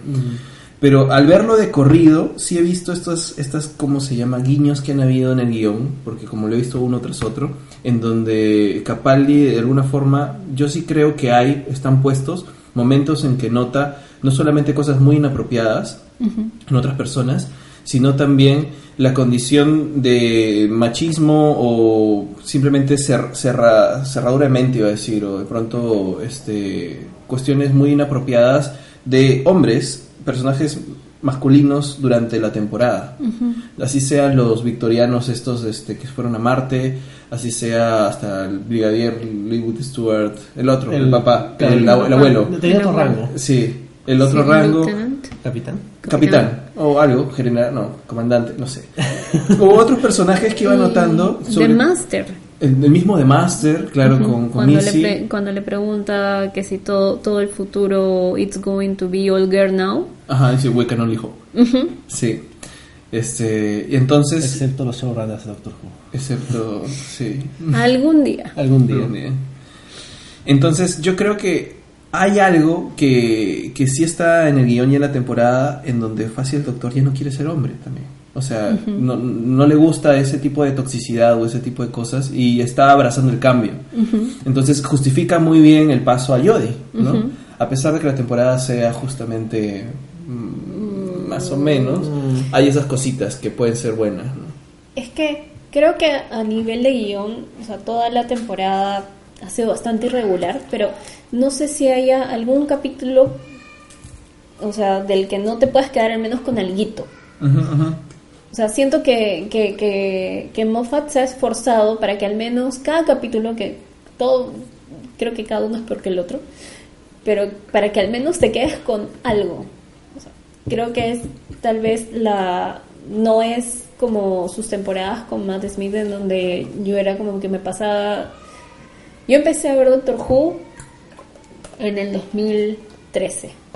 Pero al verlo de corrido, sí he visto estos, estas, ¿cómo se llama? Guiños que han habido en el guion, porque como lo he visto uno tras otro, en donde Capaldi, de alguna forma, yo sí creo que hay, están puestos momentos en que nota no solamente cosas muy inapropiadas en otras personas, sino también la condición de machismo o simplemente cer- cerra- cerradura de mente, iba a decir, o de pronto este, cuestiones muy inapropiadas de hombres, personajes masculinos durante la temporada. Así sean los victorianos estos este, que fueron a Marte, así sea hasta el brigadier Leewood Stewart, el otro, el, papá, el, ab- el abuelo. Tenía otro rango. Sí, el otro Sí, rango. lieutenant. Capitán. Capitán o algo, general, no, comandante, no sé. Hubo otros personajes que iba notando sobre The Master. El, el mismo de Master, claro, con, con cuando, le Missy. pre- cuando le pregunta que si todo, todo el futuro it's going to be all girl now. Ajá, dice We Can Only Hope. Sí. Este, y entonces, Excepto los showrunners de Doctor Who. excepto, sí. Algún día. Algún día. Entonces, yo creo que hay algo que, que sí está en el guion y en la temporada en donde fácil el doctor ya no quiere ser hombre también. O sea, no, no le gusta ese tipo de toxicidad o ese tipo de cosas y está abrazando el cambio. Entonces justifica muy bien el paso a Yodi, ¿no? A pesar de que la temporada sea justamente mm, más o menos, hay esas cositas que pueden ser buenas, ¿no? Es que creo que a nivel de guion, o sea, toda la temporada ha sido bastante irregular, pero no sé si haya algún capítulo, o sea, del que no te puedas quedar al menos con alguito. Ujú. O sea, siento que, que, que, que Moffat se ha esforzado para que al menos cada capítulo, que todo, creo que cada uno es peor que el otro, pero para que al menos te quedes con algo. Creo que es tal vez la... No es como sus temporadas con Matt Smith en donde yo era como que me pasaba... Yo empecé a ver Doctor Who en el 2013.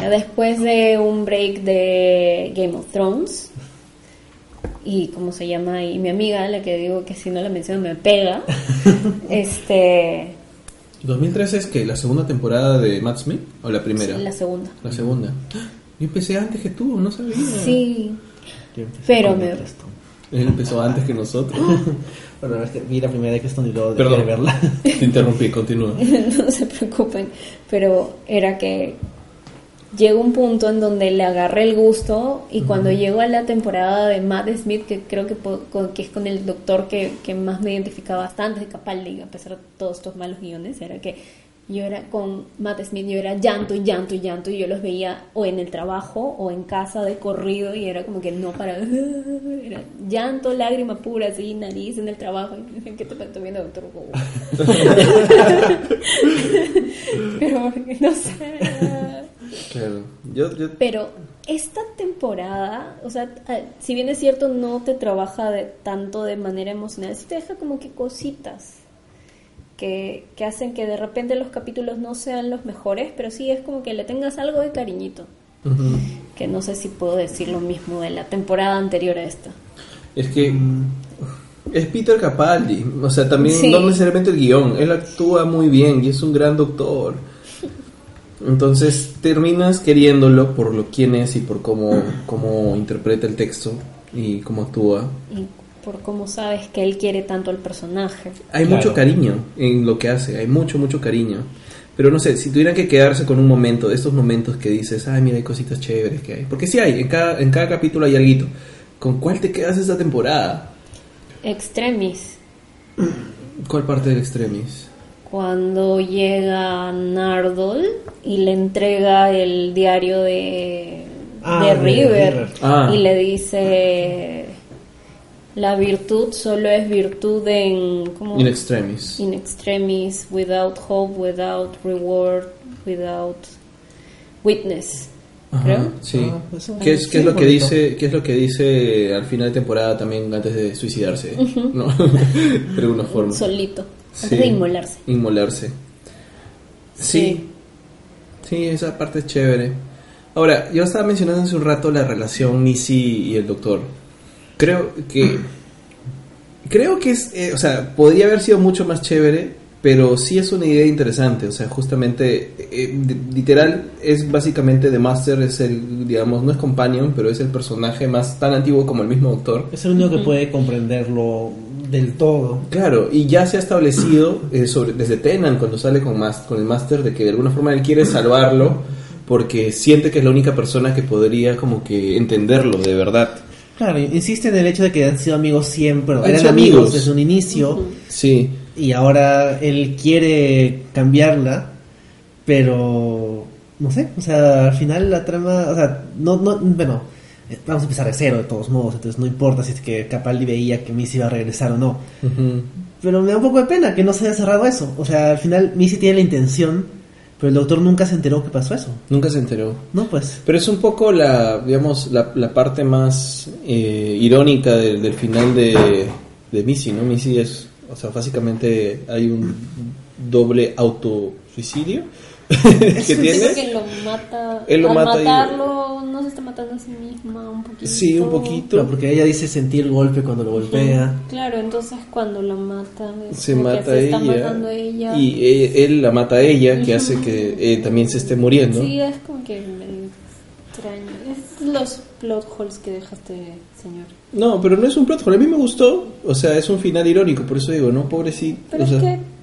Ya después de un break de Game of Thrones y cómo se llama y mi amiga la que digo que si no la menciono me pega este 2013 es que la segunda temporada de Matt Smith o la primera? la segunda La segunda. Yo empecé antes que tú, no sabía. sí Pero me-. Él empezó antes que nosotros. Bueno, es que vi la primera de Eccleston y luego Perdón. de verla. Te interrumpí, continúa. no se preocupen pero era que llegó un punto en donde le agarré el gusto y cuando llegó a la temporada de Matt Smith que creo que, que es con el doctor que, que más me identificaba bastante de Capaldi a pesar de todos estos malos guiones era que yo era con Matt Smith, yo era llanto y llanto y llanto y yo los veía o en el trabajo o en casa de corrido y era como que no para era llanto, lágrima pura así, nariz en el trabajo y ¿qué te estás viendo doctor Who?". pero no sé Claro. Yo, yo- pero esta temporada, o sea, si bien es cierto, no te trabaja de, tanto de manera emocional, sí te deja como que cositas que, que hacen que de repente los capítulos no sean los mejores, pero sí es como que le tengas algo de cariñito. Que no sé si puedo decir lo mismo de la temporada anterior a esta. Es que es Peter Capaldi, o sea, también Sí. no necesariamente el guion, él actúa muy bien y es un gran doctor. Entonces terminas queriéndolo por lo quién es y por cómo, cómo interpreta el texto y cómo actúa. Y por cómo sabes que él quiere tanto al personaje. Hay Claro. mucho cariño en lo que hace, hay mucho, mucho cariño. Pero no sé, si tuvieran que quedarse con un momento, estos momentos que dices, ay, mira, hay cositas chéveres que hay. Porque sí hay, en cada, en cada capítulo hay algo. ¿Con cuál te quedas esta temporada? Extremis. ¿Cuál parte del extremis? cuando llega Nardol y le entrega el diario de, Ah, de de River, River. Ah. y le dice la virtud solo es virtud en ¿cómo? In extremis. in extremis without hope without reward without witness Ajá, creo Sí. Ah, pues, ¿Qué es, sí, qué es lo que dice, qué es lo que dice al final de temporada también antes de suicidarse? ¿No? de alguna forma. solito antes Sí. de inmolarse Inmolarse. Sí. Sí, esa parte es chévere. Ahora, yo estaba mencionando hace un rato la relación Missy y el doctor. Creo que. Creo que es. eh, o sea, podría haber sido mucho más chévere, pero sí es una idea interesante. O sea, justamente. eh, literal, es básicamente The Master, es el. Digamos, no es Companion, pero es el personaje más tan antiguo como el mismo doctor. Es el único que puede comprenderlo del todo. Claro, y ya se ha establecido eh, sobre, desde Tenan cuando sale con, Mas- con el Master de que de alguna forma él quiere salvarlo porque siente que es la única persona que podría como que entenderlo de verdad. Claro, insiste en el hecho de que han sido amigos siempre, Han eran amigos amigos. desde un inicio Sí, y ahora él quiere cambiarla, pero no sé, o sea, al final la trama, o sea, no, no, bueno, vamos a empezar de cero de todos modos, entonces no importa si es que Capaldi veía que Missy iba a regresar o no, pero me da un poco de pena que no se haya cerrado eso, o sea, al final Missy tiene la intención, pero el doctor nunca se enteró que pasó eso, nunca se enteró. no pues. Pero es un poco la, digamos, la, la parte más eh, irónica de- del final de, de Missy, ¿no? Missy es, o sea, básicamente hay un doble autosuicidio que Sí, tiene. porque lo mata. Él lo al mata y- matarlo, no se está matando a sí misma un poquito. Sí, un poquito. Porque ella dice sentir golpe cuando lo golpea. Claro, entonces cuando lo mata, es se que mata se a está ella, matando a ella. y eh, él la mata a ella que hace que eh, también se esté muriendo Sí, es como que medio extraño. Es los plot holes que dejaste, señor. no pero no es un plot hole a mí me gustó o sea es un final irónico por eso digo no pobrecito Pero o es sea, que Mm,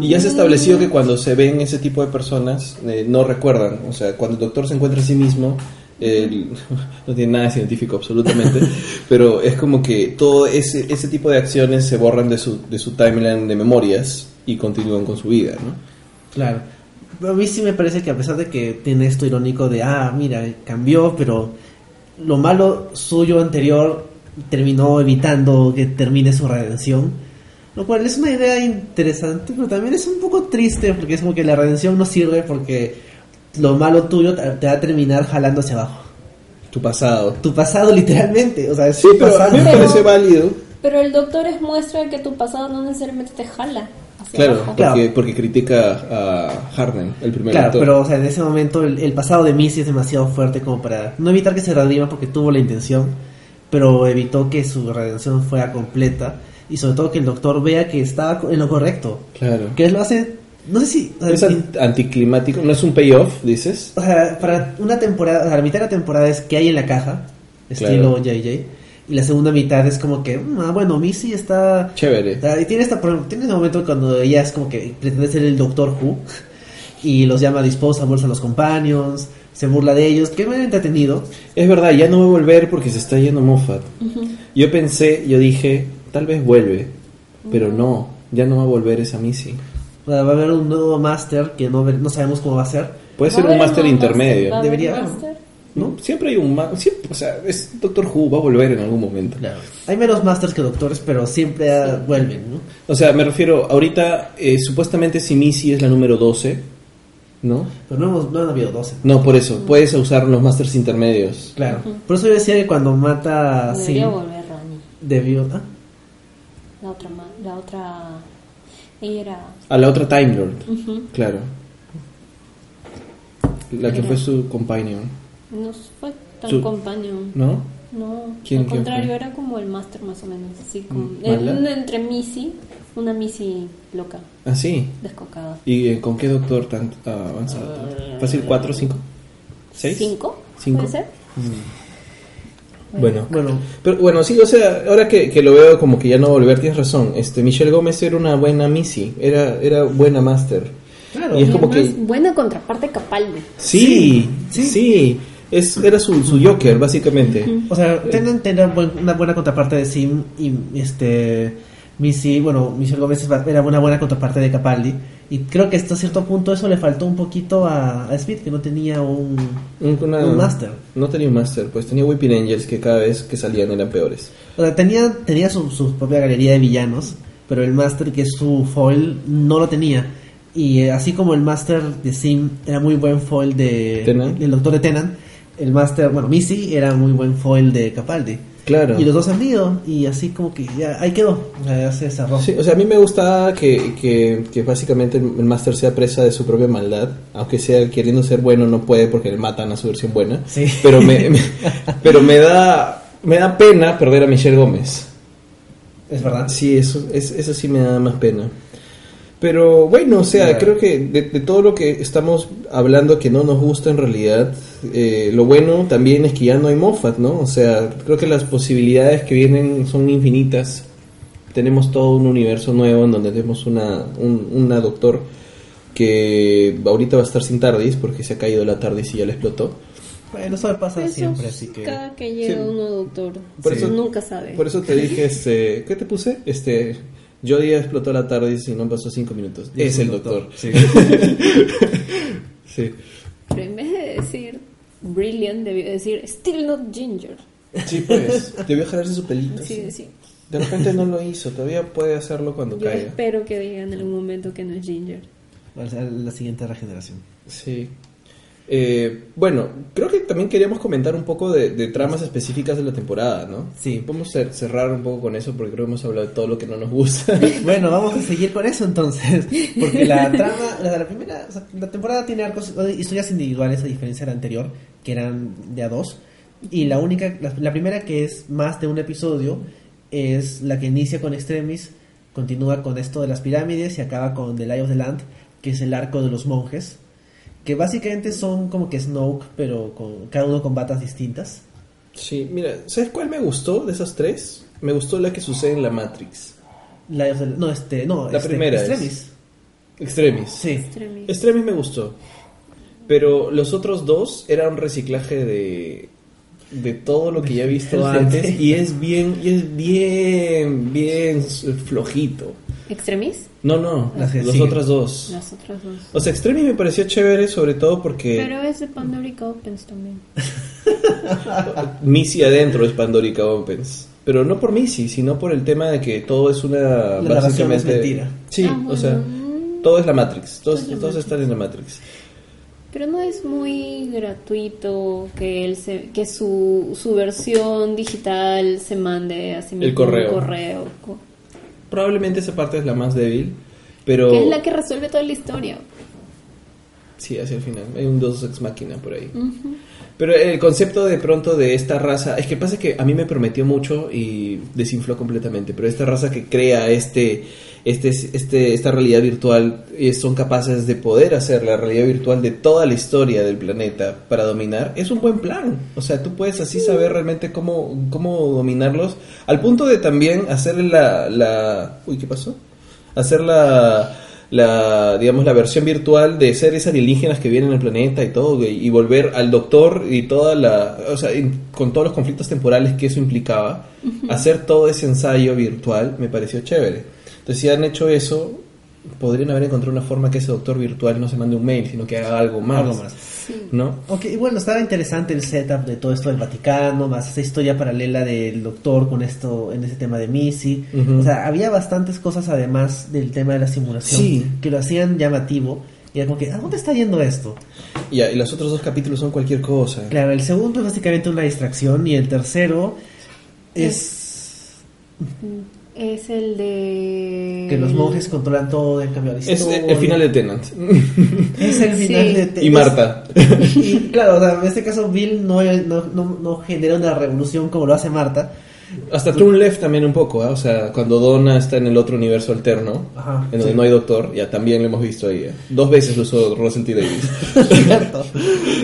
y ya se estableció que cuando se ven ese tipo de personas eh, no recuerdan o sea cuando el doctor se encuentra a sí mismo él- no tiene nada de científico absolutamente pero es como que todo ese ese tipo de acciones se borran de su de su timeline de memorias y continúan con su vida no Claro. Pero a mí sí me parece que a pesar de que tiene esto irónico de, ah, mira, cambió, pero lo malo suyo anterior terminó evitando que termine su redención. Lo cual es una idea interesante, pero también es un poco triste porque es como que la redención no sirve porque lo malo tuyo te va a terminar jalando hacia abajo. tu pasado Tu pasado literalmente, o sea, es sí tu pero a mí me parece válido Pero el doctor es muestra de que tu pasado no necesariamente te jala hacia Claro, abajo. porque, Claro. porque critica a Harden, el primer Claro, pero o sea, en ese momento el, el pasado de Missy es demasiado fuerte como para no evitar que se redima porque tuvo la intención, pero evitó que su redención fuera completa y sobre todo que el doctor vea que estaba co- en lo correcto, Claro. que lo hace, no sé si, o sea, Es anticlimático, no es un payoff, dices. o sea, para una temporada, o sea, la mitad de la temporada es que hay en la caja, estilo Claro. JJ, y la segunda mitad es como que, mm, ah, bueno, Missy está Chévere. y tiene, esta, tiene ese momento cuando ella es como que pretende ser el Doctor Who y los llama disposables a los companions, se burla de ellos, que me ha entretenido. Es verdad, ya no va a volver porque se está yendo Moffat. Yo pensé, yo dije, tal vez vuelve, pero no, ya no va a volver esa Missy. O sea, va a haber un nuevo Master que no, no sabemos cómo va a ser. Puede ser ¿Va a un máster intermedio. ¿Va a haber Debería máster? ¿no? Siempre hay un máster. O sea, es Doctor Who, va a volver en algún momento. Hay menos Masters que Doctores, pero siempre ah, vuelven, ¿no? O sea, me refiero, ahorita eh, supuestamente si Missy es la número 12, ¿no? Pero no, hemos, no han habido 12. No, por eso, puedes usar los másters intermedios. Claro. Por eso yo decía que cuando mata Sim, volver Rani. debió... ah, La otra, ma- la otra, ella era, A la otra Time Lord, claro. La que Era. fue su companion, no fue tan Su- companion. ¿no? No, ¿Quién- al contrario, era como el máster más o menos, así como Mm, en- entre Missy, una Missy loca, Ah, sí. descocada. ¿Y eh, con qué doctor tan ah, avanzado? ¿Fácil 4, 5? ¿6? ¿Cinco? ¿Cinco? ¿Puede ser? Bueno. Bueno, Pero bueno, sí, o sea, ahora que, que lo veo como que ya no va a volver, tienes razón. Este, Michelle Gómez era una buena Missy, era, era buena Master. claro. Y es Y como que- buena contraparte Capaldi. Sí, Sí, sí, sí. Es, era su, su Joker, básicamente. O sea, Tennant tenía buen- una buena contraparte de Sim y este Missy, bueno, Michelle Gómez era una buena contraparte de Capaldi y creo que hasta cierto punto eso le faltó un poquito a, a Smith que no tenía un, Un, una- un Master. No tenía un Master, pues tenía Whipping Angels que cada vez que salían eran peores. O sea, tenía, tenía su, su propia galería de villanos, pero el Master que es su foil no lo tenía. Y eh, así como el Master de Sim era muy buen foil de Tennant. del Doctor de Tennant, el Master, bueno, Missy era muy buen foil de Capaldi. Claro. Y los dos han ido y así como que ya ahí quedó, o sea, ya se cerró. Sí, o sea, a mí me gusta que, que, que básicamente el el Master sea presa de su propia maldad, aunque sea queriendo ser bueno no puede porque le matan a su versión buena. Sí. Pero me, me- pero me da me da pena perder a Michelle Gómez. Es verdad. Sí, eso es, eso sí me da más pena. Pero bueno, o sea, creo que de, de todo lo que estamos hablando que no nos gusta en realidad, eh, lo bueno también es que ya no hay Moffat, ¿no? O sea, creo que las posibilidades que vienen son infinitas. Tenemos todo un universo nuevo en donde tenemos una, un, una doctor que ahorita va a estar sin TARDIS porque se ha caído la TARDIS y ya la explotó. Bueno, eso pasa Eso siempre, así que... Cada que llega Sí. uno doctor, Por eso eso- nunca sabe. Por eso te dije, este, ¿qué te puse? Este, Jodie ya explotó la TARDIS y no pasó cinco minutos. Es el doctor. Sí. Sí. Pero en vez de decir brilliant, debió decir still not ginger. Sí, pues. Debió jalarse su pelito. Sí, sí. sí. De repente no lo hizo. Todavía puede hacerlo cuando Yo caiga. espero que digan en algún momento que no es ginger. Va a ser la siguiente regeneración. Sí. Eh, bueno, creo que también queríamos comentar un poco de, de tramas específicas de la temporada, ¿no? Sí. Podemos cer- cerrar un poco con eso porque creo que hemos hablado de todo lo que no nos gusta. Bueno, vamos a seguir con eso entonces. Porque la trama, la, la primera, o sea, la temporada tiene arcos, historias individuales a diferencia de la anterior, que eran de a dos. Y la única, la, la primera que es más de un episodio, es la que inicia con Extremis, continúa con esto de las pirámides y acaba con The Lie of the Land, que es el arco de los monjes. Que básicamente son como que Snoke, pero con cada uno con batas distintas. sí, mira, ¿sabes cuál me gustó de esas tres? Me gustó la que sucede en la Matrix. The- no, este, no, La este, primera es- Extremis. Extremis. Sí. Extremis. Extremis me gustó. Pero los otros dos eran un reciclaje de, de todo lo que ya he visto antes. Y es bien, y es bien, bien flojito. ¿Extremis? No, no, Las los siguen. otros dos. Las otras dos. O sea, Extremis me pareció chévere, sobre todo porque Pero es de Pandorica Opens también. Missy adentro es Pandorica Opens. Pero no por Missy, sino por el tema de que todo es una. La narración es mentira. Sí, Ah, o sea, bueno. todo es la Matrix. Todos, Todo es la todos Matrix. están en la Matrix. Pero no es muy gratuito que él se, que su, su versión digital se mande así mismo El correo. un correo. Probablemente esa parte es la más débil, pero. Que es la que resuelve toda la historia. Sí, hacia el final. Hay un dos ex máquina por ahí. Pero el concepto de pronto de esta raza, es que pasa que a mí me prometió mucho y desinfló completamente, pero esta raza que crea este, este, este, esta realidad virtual eh, son capaces de poder hacer la realidad virtual de toda la historia del planeta para dominar, es un buen plan. O sea, tú puedes así saber realmente cómo, cómo dominarlos, al punto de también hacer la, la... Uy, ¿qué pasó? Hacer la la digamos la versión virtual de seres alienígenas que vienen al planeta y todo y volver al doctor y toda la o sea con todos los conflictos temporales que eso implicaba hacer todo ese ensayo virtual me pareció chévere entonces si han hecho eso podrían haber encontrado una forma que ese doctor virtual no se mande un mail, sino que haga algo más. Algo más. ¿No? Ok, y bueno, estaba interesante el setup de todo esto del Vaticano, más esa historia paralela del doctor con esto, en ese tema de Missy. O sea, había bastantes cosas además del tema de la simulación Sí. que lo hacían llamativo. Y era como que, ¿a dónde está yendo esto? Y, y los otros dos capítulos son cualquier cosa. Claro, el segundo es básicamente una distracción y el tercero es Es el de... que los monjes controlan todo en cambio de la Es historia. el final de Tenant. Es el final Sí. de Te- y Marta. Y claro, o sea, en este caso Bill no, no, no, no genera una revolución como lo hace Marta. Hasta True Left también un poco, ¿ah? o sea, cuando Donna está en el otro universo alterno, Ajá, en donde sí. no hay doctor, ya también lo hemos visto ahí. ¿eh? Dos veces lo usó T. Davis. Cierto.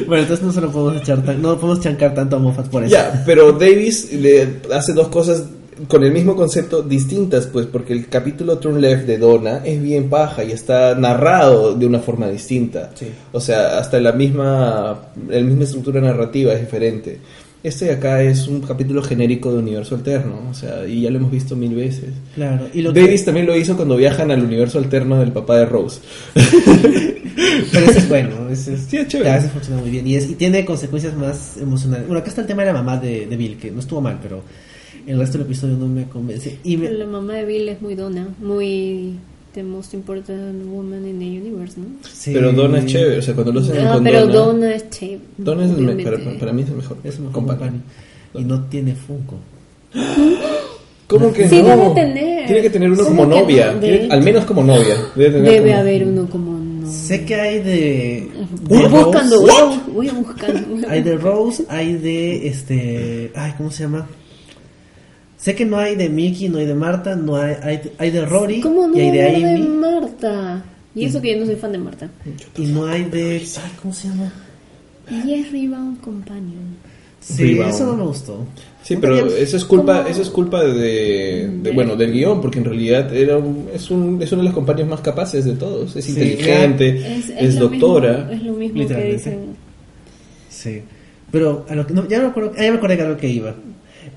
bueno, entonces no se lo podemos echar tan, no podemos chancar tanto a Moffat por eso. ya, pero Davis le hace dos cosas con el mismo concepto distintas, pues, porque el capítulo Turn Left de Donna es bien paja y está narrado de una forma distinta. Sí. O sea, hasta la misma, la misma estructura narrativa es diferente. Este de acá es un capítulo genérico de universo alterno, o sea, y ya lo hemos visto mil veces. Claro, y lo que- Davis también lo hizo cuando viajan al universo alterno del papá de Rose. pero ese es bueno, ese es, Sí, es chévere. ya, ese funciona muy bien y, es, y tiene consecuencias más emocionales. Bueno, acá está el tema de la mamá de, de Bill, que no estuvo mal, pero el resto del episodio no me convence. Y me- La mamá de Bill es muy dona, muy... The most important woman in the universe, ¿no? sí, Pero Donna es chévere, o sea, cuando lo hacen Ah, con pero Donna, Donna es chévere. Donna es el para, para mí es el mejor. es un mejor companion. Y no tiene Funko. ¿Cómo que Sí, no? debe tener. Tiene que tener uno ¿Cómo como novia, no? tiene- al menos como novia. Debe, tener Debe como- haber uno como no. Sé que hay de. Voy de buscando, Rose, voy a, voy a buscar. Hay de Rose, hay de este. Ay, ¿cómo se llama? Sé que no hay de Mickey, no hay de Marta, no hay, hay, hay de Rory ¿Cómo no y hay de Amy. Marta? Y eso que yo no soy fan de Marta. Y no hay de. Ay, ¿cómo se llama? Y es Rebound Companion. Sí, Rebound. eso no me gustó. Sí, pero eso es culpa, ¿Cómo? eso es culpa de, de- De- bueno, del guion, porque en realidad era un- es, un, es uno de los compañeros más capaces de todos. Es Sí, inteligente, es, lo doctora. mismo- es lo mismo que Literalmente. dicen. Sí. Pero a lo que, no, ya, me acuerdo, ya me acordé que a lo que iba.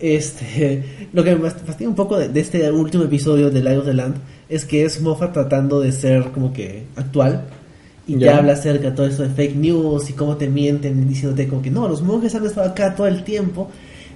Este, lo que me fastidia un poco de, de este último episodio de Light of the Land es que es Moffat tratando de ser como que actual y Ya. habla acerca de todo eso de fake news y cómo te mienten diciéndote como que no, los monjes han estado acá todo el tiempo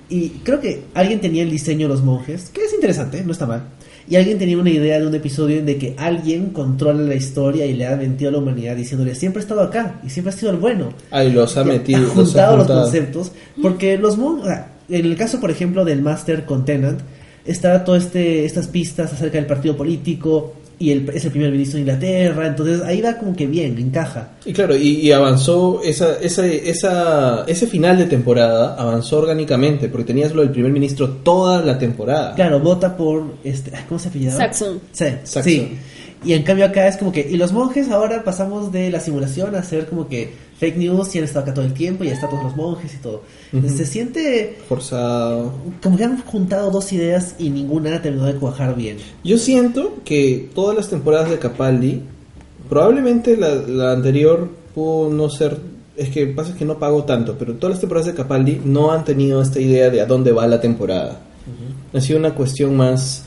y creo que alguien tenía el diseño de los monjes, que es interesante, no está mal. Y alguien tenía una idea de un episodio en de que alguien controla la historia y le ha mentido a la humanidad diciéndole siempre he estado acá y siempre ha sido el bueno Ay, los ha metido. ha los ha juntado los conceptos porque los mon- o sea, en el caso por ejemplo del Master con Tennant está todo este estas pistas acerca del partido político y el, es el primer ministro de Inglaterra entonces ahí va como que bien encaja Y claro, y, y avanzó esa, esa, esa, ese final de temporada, avanzó orgánicamente, porque tenías lo del primer ministro toda la temporada. claro vota por este cómo se apellidaba Saxon. sí, Saxon. sí. y en cambio acá es como que y los monjes ahora pasamos de la simulación a hacer como que fake news y han estado acá todo el tiempo y ya están todos los monjes y todo Entonces, Ujú. se siente Forzado. como que han juntado dos ideas y ninguna ha terminado de cuajar bien Yo siento que todas las temporadas de Capaldi, probablemente la, la anterior pudo no ser. Es que pasa es que no pago tanto, pero todas las temporadas de Capaldi no han tenido esta idea de a dónde va la temporada. Ha sido una cuestión más,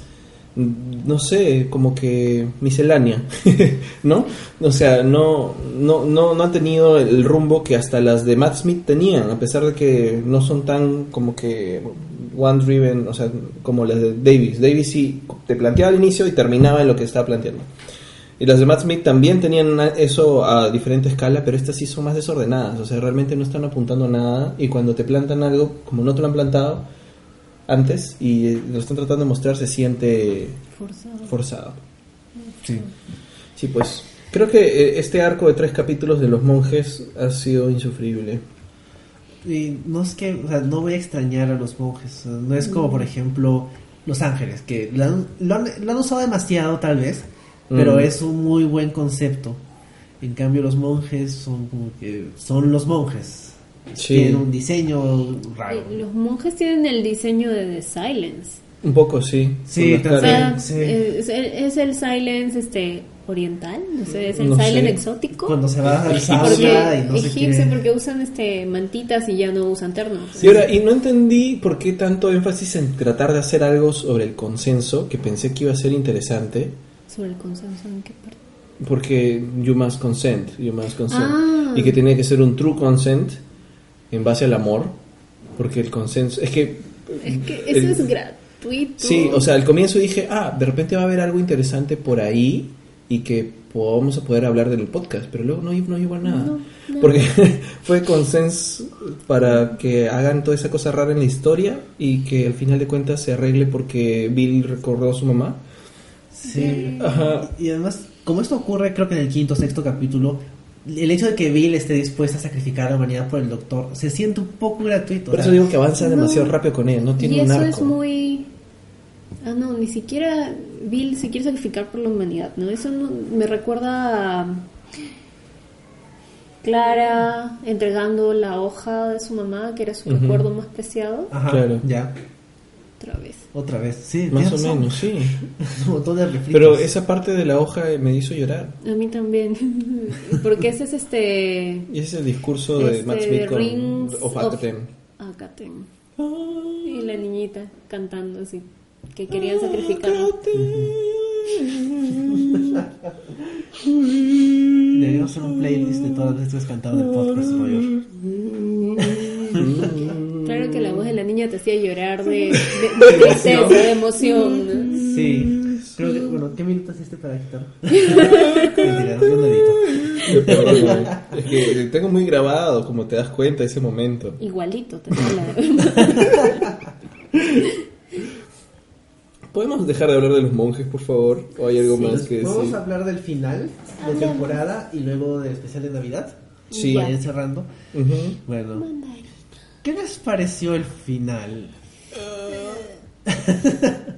no sé, como que miscelánea, ¿no? O sea, no, no, no, no ha tenido el rumbo que hasta las de Matt Smith tenían, a pesar de que no son tan como que one driven, o sea, como las de Davis. Davis sí te planteaba al inicio y terminaba en lo que estaba planteando. Y las de Matt Smith también tenían eso a diferente escala, pero estas sí son más desordenadas, o sea, realmente no están apuntando nada y cuando te plantan algo, como no te lo han plantado antes y lo están tratando de mostrar, se siente Forzado. forzado. sí Sí, pues creo que eh, este arco de tres capítulos de los monjes ha sido insufrible. Y no es que, o sea, no voy a extrañar a los monjes. no es como, por ejemplo, Los Ángeles, que lo han, lo han, lo han usado demasiado, tal vez, pero Mm. es un muy buen concepto. En cambio, los monjes son como que son los monjes. Sí. Tienen un diseño raro. Los monjes tienen el diseño de The Silence. Un poco, sí. Sí, O sea, sí. es, el, es el Silence este oriental, no sé, es el No Silence sé. exótico. Cuando se va al porque sauna y no egipcio porque usan este mantitas y ya no usan ternos. Y ahora, y no entendí por qué tanto énfasis en tratar de hacer algo sobre el consenso, que pensé que iba a ser interesante. Sobre el consenso en qué parte. porque you must consent, you must consent. Ah. Y que tiene que ser un true consent en base al amor, porque el consenso, es que... Es que el- eso es gratuito. Sí, o sea, al comienzo dije, ah, de repente va a haber algo interesante por ahí y que vamos a poder hablar del podcast, pero luego no, no llegó a nada. No, no. Porque fue consenso para que hagan toda esa cosa rara en la historia y que al final de cuentas se arregle porque Bill recordó a su mamá. Sí. Ajá. Y además, como esto ocurre, creo que en el quinto o sexto capítulo, el hecho de que Bill esté dispuesta a sacrificar a la humanidad por el doctor se siente un poco gratuito. Por eso digo que avanza No. demasiado rápido con él, no tiene y un eso arco. es muy... Ah, no, ni siquiera Bill se quiere sacrificar por la humanidad, ¿no? Eso no- me recuerda a Clara entregando la hoja de su mamá, que era su recuerdo más preciado, Ajá, Claro. ya. Otra vez. Otra vez. Sí, Más o razón. menos, sí. un montón de refritos. Pero esa parte de la hoja me hizo llorar. A mí también, porque ese es este... Y ese es el discurso de este, Matt Smith con of Akaten. Akaten. Y la niñita cantando así, que querían sacrificarlo. Deberíamos hacer un playlist de todas las veces cantadas del podcast, Roger. Niña te hacía llorar de, de, de tristeza, de emoción. ¿no? Sí. Creo que, bueno, ¿qué minuto es este para quitar? Mentira, yo no edito. Perdón, es que tengo muy grabado, como te das cuenta, ese momento. Igualito, te ¿Podemos dejar de hablar de los monjes, por favor? ¿O hay algo Sí, más que Vamos decir? a hablar del final de temporada y luego del especial de Navidad. Sí. Para ir cerrando. Ujú. Bueno, ¿qué les pareció el final?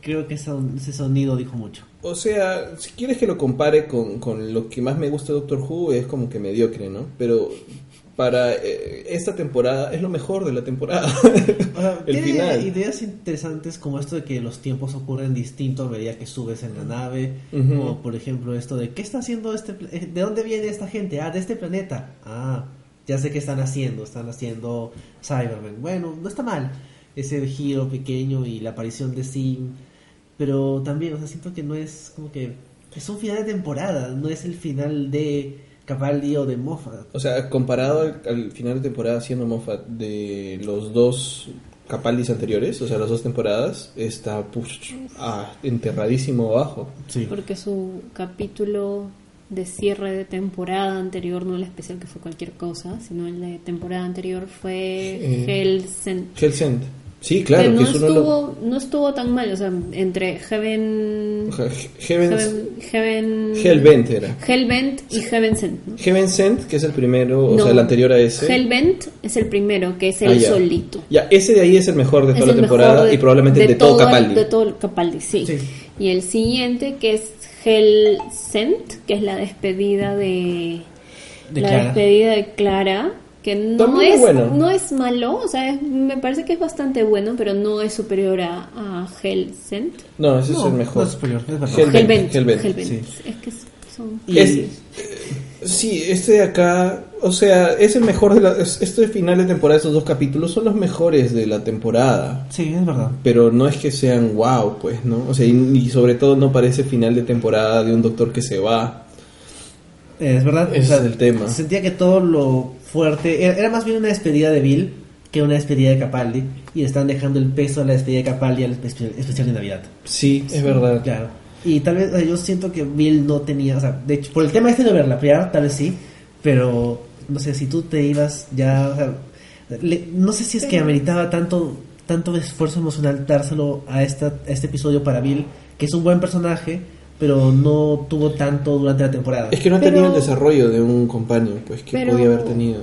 Creo que ese ese sonido dijo mucho. O sea, si quieres que lo compare con, con lo que más me gusta de Doctor Who, es como que mediocre, ¿no? Pero para eh, esta temporada es lo mejor de la temporada. El tiene final. ideas interesantes como esto de que los tiempos ocurren distinto a medida que subes en la nave. Ujú. O por ejemplo esto de ¿qué está haciendo este eh, ¿De dónde viene esta gente? Ah, de este planeta. Ah, ya sé qué están haciendo. Están haciendo Cybermen. Bueno, no está mal. Ese giro pequeño y la aparición de Sim. Pero también, o sea, siento que no es como que... Es un final de temporada, no es el final de Capaldi o de Moffat. O sea, comparado al, al final de temporada siendo Moffat de los dos Capaldis anteriores, o sea, las dos temporadas, está pues, ah, enterradísimo abajo. Sí. porque su capítulo de cierre de temporada anterior, no el especial que fue cualquier cosa, sino el de temporada anterior fue Eh. Hellsent. Sí, claro, que no, de estuvo, no estuvo tan mal, o sea, entre Heaven... Heaven, Heaven... Hellbent era. Hellbent y Heaven Sent, ¿no? Heaven Sent, que es el primero, o No. sea, el anterior a ese. Hellbent es el primero, que es el Ah, ya. solito. Ya, ese de ahí es el mejor de toda la temporada de- y probablemente de, todo el- Capaldi. De todo Capaldi, sí. Sí. Y el siguiente, que es Hell Sent, que es la despedida de, De la Clara. despedida de Clara, que no es bueno. no es malo, o sea, es- me parece que es bastante bueno, pero no es superior a, a Hell Sent. No, ese es No, el no mejor. es superior, es verdad. Hellbent. Hellbent. Hellbent, Hellbent. sí. Es que son... Y- Es- Sí, este de acá, o sea, es el mejor de la, es- este final de temporada, estos dos capítulos son los mejores de la temporada. Sí, es verdad. Pero no es que sean wow, pues, ¿no? O sea, y, y sobre todo no parece final de temporada de un doctor que se va. Es verdad. Ese es el tema. Sentía que todo lo fuerte era, era más bien una despedida de Bill que una despedida de Capaldi. Y están dejando el peso de la despedida de Capaldi al especial, especial de Navidad. Sí, es verdad. Claro. Y tal vez eh, yo siento que Bill no tenía, o sea, de hecho, por el tema este de verla, primero tal vez sí, pero no sé, si tú te ibas ya, o sea, le- no sé si es que ameritaba tanto tanto esfuerzo emocional dárselo a, esta, a este episodio para Bill, que es un buen personaje, pero no tuvo tanto durante la temporada. Es que no ha Pero- tenido el desarrollo de un compañero, pues, que Pero- podía haber tenido.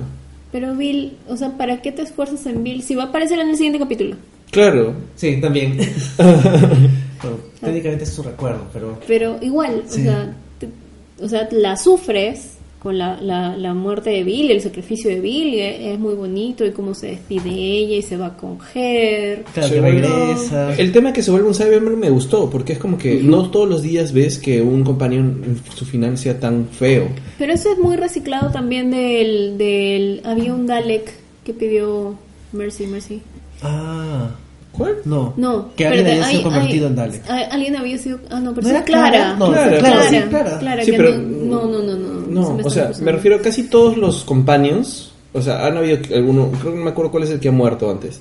Pero Bill, o sea, ¿para qué te esfuerzas en Bill si va a aparecer en el siguiente capítulo? Claro, Sí, también. Bueno, técnicamente es su recuerdo, pero... Pero igual, Sí. o, sea, te- o sea, la sufres con la, la, la muerte de Bill, el sacrificio de Bill, es, es muy bonito, y cómo se despide ella y se va con Her. Claro, bueno. regresa. El tema que se vuelve un Cyberman me gustó, porque es como que no todos los días ves que un compañero en su final sea tan feo. Pero eso es muy reciclado también del, del... Había un Dalek que pidió Mercy, Mercy. Ah, ¿Cuál? No. No, Que alguien había sido convertido en Dalek. Alguien había sido. Ah, no, pero ¿No era Clara. Clara? No, Clara, Clara, Clara, sí, Clara. Clara, Sí, pero- no, no, no, no, no. No, se o sea, me refiero a casi todos los companions. O sea, han habido alguno, creo que no me acuerdo cuál es el que ha muerto antes.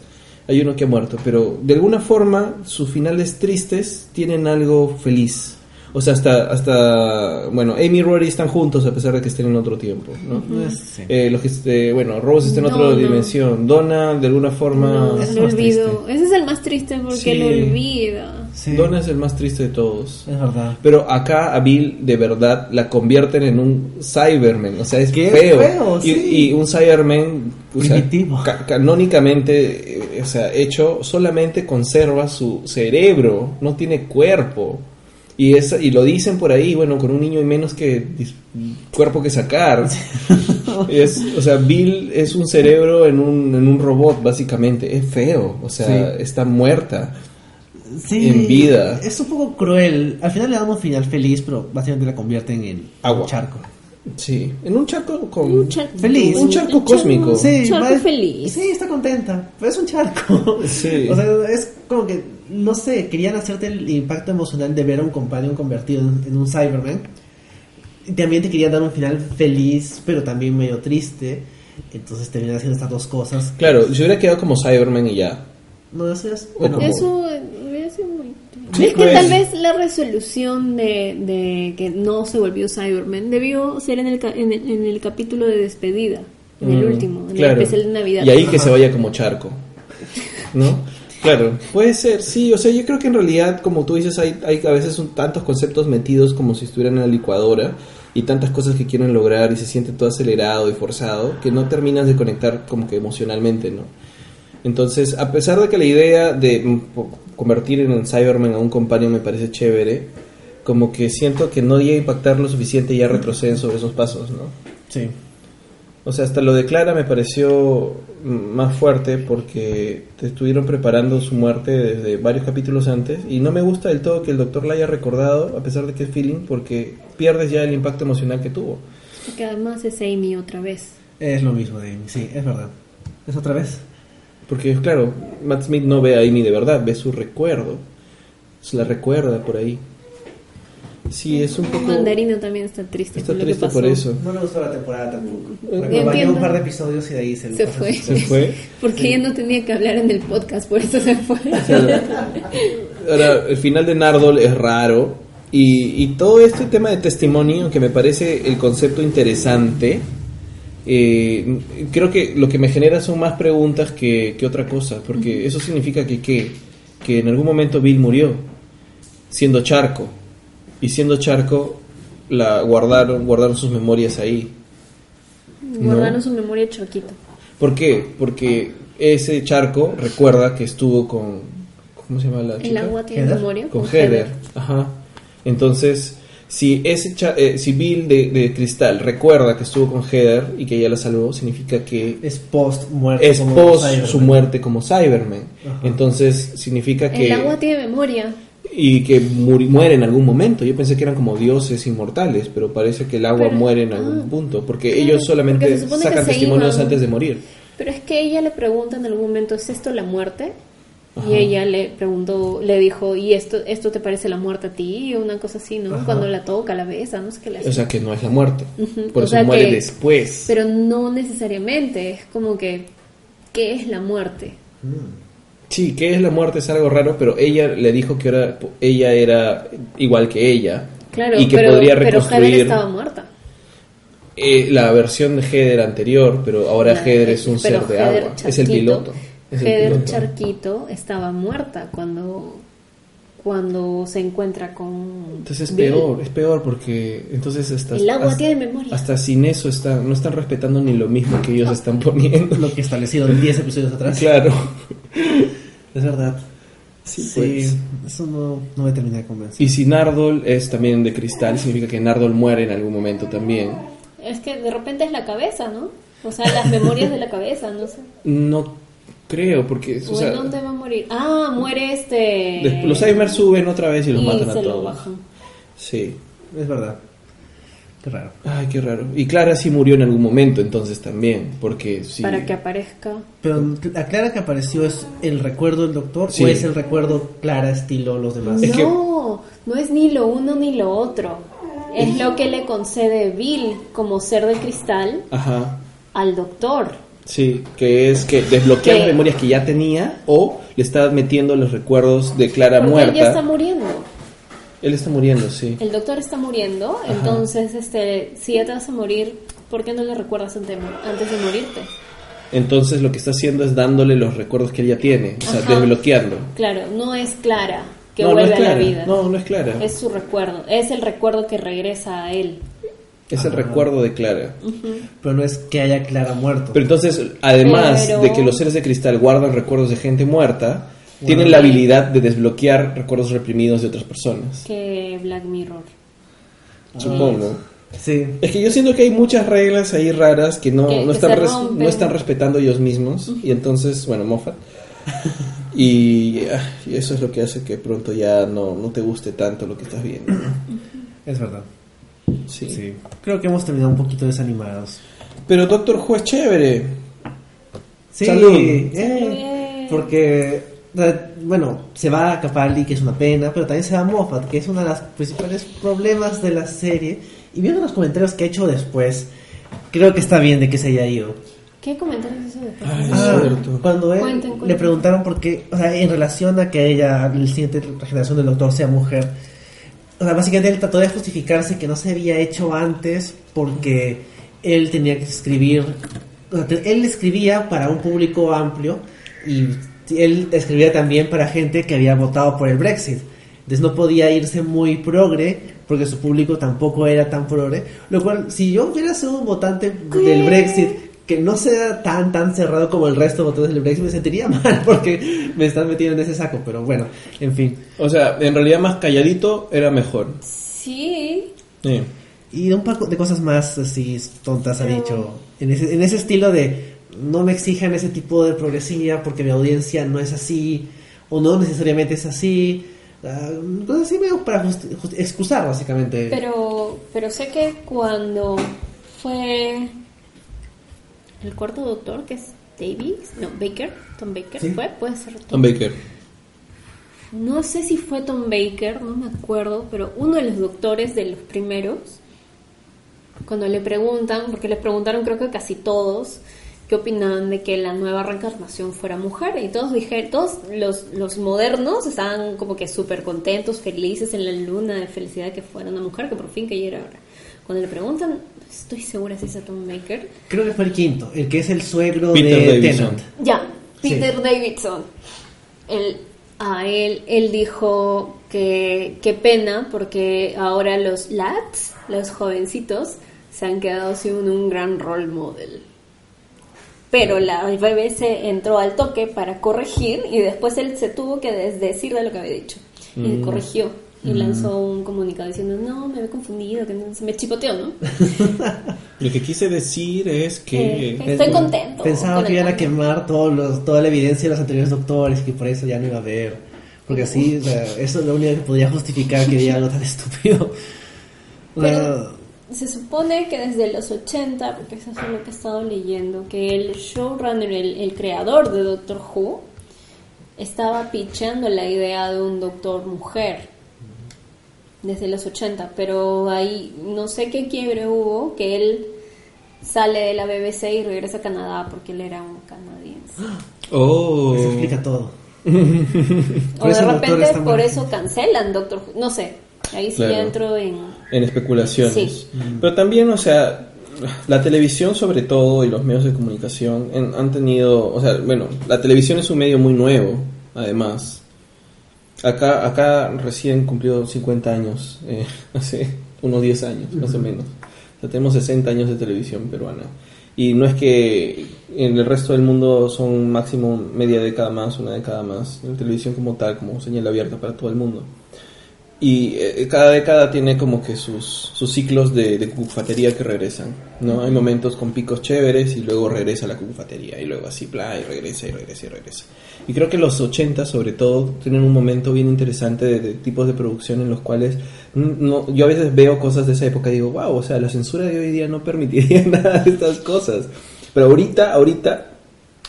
Hay uno que ha muerto, pero de alguna forma sus finales tristes tienen algo feliz. O sea, hasta, hasta bueno, Amy y Rory están juntos a pesar de que estén en otro tiempo, ¿no? Sí. Eh, los que, este, bueno, Rose está en No, otra no. dimensión. Donna, de alguna forma. No, es lo más olvido. Ese es el más triste porque Sí. lo olvida. Sí, Donna es el más triste de todos. es verdad. Pero acá a Bill de verdad la convierten en un Cyberman, o sea, es Qué feo. feo, y, sí. y un Cyberman o sea, Primitivo. ca- canónicamente, eh, o sea, hecho solamente conserva su cerebro, no tiene cuerpo. Y, es, y lo dicen por ahí, bueno, con un niño y menos que cuerpo que sacar. es, o sea, Bill es un cerebro en un, en un robot, básicamente. Es feo, o sea, Sí. está muerta. Sí, en vida. Es un poco cruel. Al final le damos final feliz, pero básicamente la convierten en Agua. un charco. Sí, en un charco con... Un charco Feliz. Un charco cósmico. Sí, charco va- feliz. Sí, está contenta, pero es un charco. Sí. O sea, es como que, no sé, querían hacerte el impacto emocional de ver a un companion convertido en, en un Cyberman. Y también te querían dar un final feliz, pero también medio triste. Entonces terminan haciendo estas dos cosas. Claro, se hubiera quedado como Cyberman y ya. No, eso es. Bueno, como- Eso es que pues. tal vez la resolución de, de que no se volvió Cyberman debió ser en el, en el, en el capítulo de despedida, en el Mm, último, en claro. el especial de Navidad. Y ahí que se vaya como charco. ¿No? Claro, puede ser, sí, o sea, yo creo que en realidad, como tú dices, hay, hay a veces un- tantos conceptos metidos como si estuvieran en la licuadora y tantas cosas que quieren lograr y se siente todo acelerado y forzado que no terminas de conectar como que emocionalmente, ¿no? Entonces, a pesar de que la idea de mm, convertir en el Cyberman a un compañero me parece chévere, como que siento que no llega a impactar lo suficiente y ya retroceden sobre esos pasos, ¿no? Sí. O sea, hasta lo de Clara me pareció más fuerte porque te estuvieron preparando su muerte desde varios capítulos antes y no me gusta del todo que el doctor la haya recordado a pesar de que es feeling porque pierdes ya el impacto emocional que tuvo. Porque además es Amy otra vez. Es lo mismo de Amy, sí, es verdad. ¿Es otra vez? Porque claro, Matt Smith no ve a Amy de verdad, ve su recuerdo. Se la recuerda por ahí. Sí, es un poco... Mandarino también está triste Está por lo que triste pasó. por eso. No le gustó la temporada tampoco. Eh, Me acompañó entiendo. un par de episodios y de ahí se, Se fue. Se fue. Porque ella no tenía que hablar en el podcast, por eso se fue. Ahora, el final de Nardol es raro. Y, y todo este tema de testimonio, que me parece el concepto interesante, eh, creo que lo que me genera son más preguntas que, que otra cosa. Porque eso significa que, ¿qué? que en algún momento Bill murió, siendo charco. Y siendo charco, la guardaron, guardaron sus memorias ahí. Guardaron su memoria choquito. ¿Por qué? Porque ese charco recuerda que estuvo con... ¿Cómo se llama la El agua tiene memoria. con Heather. Ajá. Entonces, si ese cha- eh, si Bill de, de Cristal recuerda que estuvo con Heather y que ella la salvó, significa que Es post muerte. es como post Cyberman. su muerte como Cyberman. Ajá. Entonces, significa que El agua tiene memoria. y que muri- muere en algún momento. Yo pensé que eran como dioses inmortales, pero parece que el agua Pero- muere en algún ah, punto, porque claro, ellos solamente porque sacan testimonios iban. antes de morir. Pero es que ella le pregunta en algún momento, ¿es esto la muerte? Ajá. Y ella le preguntó, le dijo, ¿y esto esto te parece la muerte a ti? O una cosa así, ¿no? Ajá. Cuando la toca, la besa, no sé qué le hace. O sea que no es la muerte. Ujú, Por o eso muere que- después. Pero no necesariamente, es como que, ¿qué es la muerte? Sí, que es la muerte es algo raro, pero ella le dijo que era, ella era igual que ella. Claro, y que pero, podría pero Heather reconstruir estaba muerta. eh, la versión de Heather anterior, pero ahora La- Heather es un ser de Heather agua. Es el piloto. Piloto. Charquito estaba muerta cuando, cuando se encuentra con... Entonces es Bill. peor, es peor porque entonces hasta, El agua hasta, tiene memoria. hasta sin eso está, no están respetando ni lo mismo que ellos están poniendo. Lo que establecieron 10 episodios atrás. claro. Es verdad. Sí, Sí, pues. eso no, no me termina de convencer. Y si Nardol es también de cristal, significa que Nardol muere en algún momento también. Es que de repente es la cabeza, ¿no? O sea, las memorias de la cabeza, no sé. No creo, porque o ¿O sea, en dónde va a morir? Ah, muere este... des- los Alzheimer suben otra vez y los y matan a todos. bajan. Sí. Es verdad. Qué raro. Ay, qué raro. Y Clara sí murió en algún momento entonces también, porque sí. Para que aparezca. Pero la Clara que apareció es el recuerdo del doctor Sí. o es el recuerdo Clara estilo los demás. Es que- no, no es ni lo uno ni lo otro. Es lo que le concede Bill como ser de cristal Ajá. al doctor. Sí, que es que desbloquear Que- memorias que ya tenía o le está metiendo los recuerdos de Clara Porque muerta. él ya está muriendo. Él está muriendo, sí. El doctor está muriendo, entonces este, si ya te vas a morir, ¿por qué no le recuerdas ante- antes de morirte? Entonces lo que está haciendo es dándole los recuerdos que él ya tiene, o sea, Ajá. desbloqueando. Claro, no es Clara que no, no vuelve a la vida. No, no es Clara. Es su recuerdo, es el recuerdo que regresa a él. Es el recuerdo de Clara. Pero no es que haya Clara muerto. Pero entonces, además Pero- de que los seres de cristal guardan recuerdos de gente muerta, tienen la habilidad de desbloquear recuerdos reprimidos de otras personas. Que Black Mirror. Supongo. Sí. Es que yo siento que hay muchas reglas ahí raras que no, Que- no, que están, res- no están respetando ellos mismos. Y entonces, bueno, Moffat. Y, ah, y eso es lo que hace que pronto ya no, no te guste tanto lo que estás viendo. Es verdad. Sí. Sí. Creo que hemos terminado un poquito desanimados. Pero Doctor Who es chévere. Sí, Salud. eh, porque, eh, bueno, se va a Capaldi, que es una pena, pero también se va Moffat, que es uno de los principales problemas de la serie. Y viendo los comentarios que ha hecho después, creo que está bien de que se haya ido. ¿Qué comentarios hizo después? Ay, Ah, Es cierto. cuando él Cuenten, le cuenten. preguntaron por qué, o sea, en relación a que ella, la siguiente generación del doctor sea mujer, o sea, básicamente él trató de justificarse que no se había hecho antes porque él tenía que escribir, o sea, te- él escribía para un público amplio y él escribía también para gente que había votado por el Brexit. Entonces no podía irse muy progre porque su público tampoco era tan progre. Lo cual, si yo hubiera sido un votante del Brexit que no sea tan tan cerrado como el resto de votantes del Brexit, me sentiría mal porque me están metiendo en ese saco. Pero bueno, en fin. O sea, en realidad más calladito era mejor. Sí, Sí. Y un poco de cosas más así tontas ha Pero- dicho. En ese, en ese estilo de no me exijan ese tipo de progresía porque mi audiencia no es así o no necesariamente es así. Ah, cosas así medio para excusar básicamente. pero, pero sé que cuando fue el cuarto doctor, que es Davis, no, Baker, Tom Baker, Sí. ¿fue? Puede ser Tom Baker. No sé si fue Tom Baker, no me acuerdo, pero uno de los doctores de los primeros, cuando le preguntan, porque le preguntaron creo que casi todos, qué opinaban de que la nueva reencarnación fuera mujer, y todos dijeron, todos los, los modernos estaban como que súper contentos, felices en la luna de felicidad que fuera una mujer, que por fin que ya era ahora. Cuando le preguntan, estoy segura si es a Tom Baker, Creo que fue el quinto, el que es el suegro Peter de Davison. Tennant. Ya, Sí. Peter Davidson. Él, a él, él dijo que qué pena porque ahora los lads, los jovencitos, se han quedado sin un gran role model. Pero la BBC entró al toque para corregir y después él se tuvo que desdecir de lo que había dicho. Y corrigió. Y lanzó un comunicado diciendo, no, me había confundido, que no- se me chipoteó, ¿no? Lo que quise decir es que... Eh, Estoy contento Pensaba que iban a quemar todos los, toda la evidencia de los anteriores doctores y que por eso ya no iba a haber. Porque así, o sea, eso es lo único que podía justificar que diga algo tan estúpido. Pero se supone que desde los 80, porque eso es lo que he estado leyendo, que el showrunner, el, el creador de Doctor Who, estaba pichando la idea de un doctor mujer desde los 80, pero ahí no sé qué quiebre hubo, que él sale de la BBC y regresa a Canadá porque él era un canadiense. Oh. eso explica todo. O de repente por eso cancelan Doctor Who, no sé, ahí sí Claro. ya entro en... en especulaciones. Sí. Pero también, o sea, la televisión sobre todo y los medios de comunicación en- han tenido, o sea, bueno, la televisión es un medio muy nuevo, además. Acá, acá recién cumplió 50 años, eh, hace unos 10 años, más o menos. O sea, tenemos 60 años de televisión peruana. Y no es que en el resto del mundo son máximo media década más, una década más. La televisión como tal, como señal abierta para todo el mundo. Y eh, cada década tiene como que sus, sus ciclos de, de cucufatería que regresan, ¿no? Hay momentos con picos chéveres y luego regresa la cucufatería y luego así, bla, y regresa y regresa y regresa. Y creo que los 80 sobre todo tienen un momento bien interesante de, tipos de producción en los cuales no, yo a veces veo cosas de esa época y digo, wow, o sea, la censura de hoy día no permitiría nada de estas cosas. Pero ahorita, ahorita,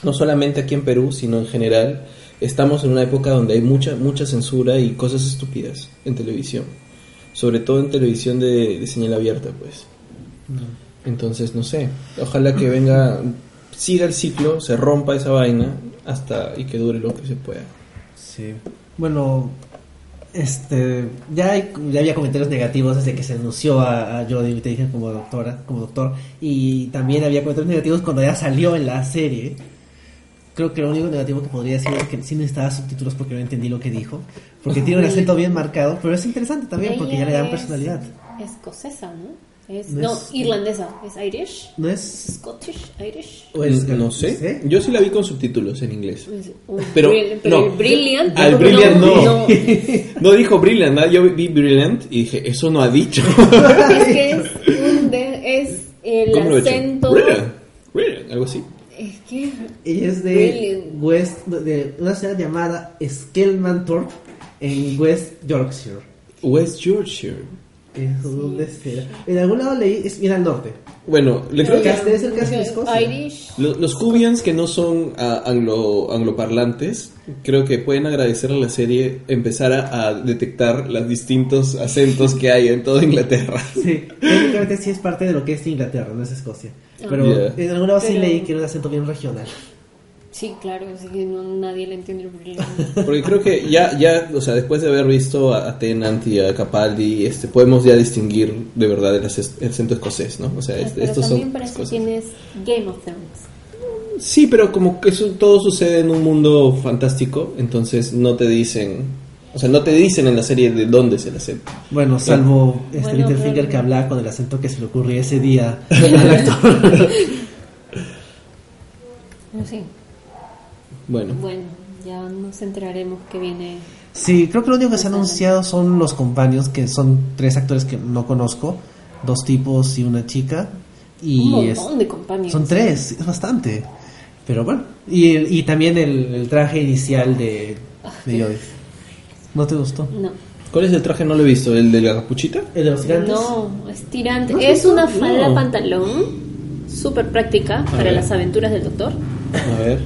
no solamente aquí en Perú, sino en general, estamos en una época donde hay mucha, mucha censura y cosas estúpidas en televisión. Sobre todo en televisión de, de señal abierta, pues. Entonces, no sé, ojalá que venga, siga el ciclo, se rompa esa vaina hasta y que dure lo que se pueda. Sí. Bueno, este, ya, hay- ya había comentarios negativos desde que se anunció a, a Jodie Whittaker como doctora, como doctor, y también había comentarios negativos cuando ya salió en la serie. Creo que lo único negativo que podría decir es que sí necesitaba subtítulos porque no entendí lo que dijo, porque tiene un acento bien marcado, pero es interesante también porque ya le dan personalidad. Escocesa, ¿no? Es, No no, es- irlandesa. ¿Es Irish? ¿No es Scottish, Irish. o es- no sé, yo sí la vi con subtítulos en inglés. Es un Pero, pero no. el Brilliant. Al Brilliant no. no. No dijo Brilliant, ¿no? yo vi Brilliant y dije, eso no ha dicho. es que es, un de- es el ¿Cómo lo he hecho? acento. Brilliant, Brilliant, algo así. Es que. Ella es de Brilliant. West, de una ciudad llamada Skelmanthorpe en West Yorkshire. West Yorkshire. Eso, ¿dónde será? En algún lado leí, es bien al norte. Bueno, le creo que Casi debe ser casi Escocia. Irish. lo- los Cubians que no son ah, anglo, angloparlantes, creo que pueden agradecerle a la serie empezar a, a detectar los distintos acentos que hay en toda Inglaterra. Sí, técnicamente sí es parte de lo que es Inglaterra, no es Escocia. Pero Yeah. en algún lado sí Pero- leí que era un acento bien regional. Sí, claro, sí que no, nadie le entiende el Brilliant. Porque creo que ya, ya, o sea, después de haber visto a, a Tennant y a Capaldi, este, podemos ya distinguir de verdad el, acento escocés, ¿no? O sea, este- Pero estos también son para eso cosas. tienes Game of Thrones. Sí, pero como que eso todo sucede en un mundo fantástico, entonces no te dicen, o sea, no te dicen en la serie de dónde es el acento. Bueno, salvo este Bueno, Littlefinger pero- que hablaba con el acento que se le ocurrió ese día al actor. Sí. Bueno, Bueno, ya nos enteraremos que viene. Sí, creo que lo único que se ha anunciado son los compañeros, que son tres actores que no conozco, dos tipos y una chica. Y un es- de compañías. son tres, es bastante. Pero bueno, y, y también el, el traje inicial de, de Jodie. ¿No te gustó? No. ¿cuál es el traje? No lo he visto, ¿el de la capuchita? ¿El de los gigantes? No, es tirante. Es una falda No. pantalón súper práctica para ver. las aventuras del doctor, A ver.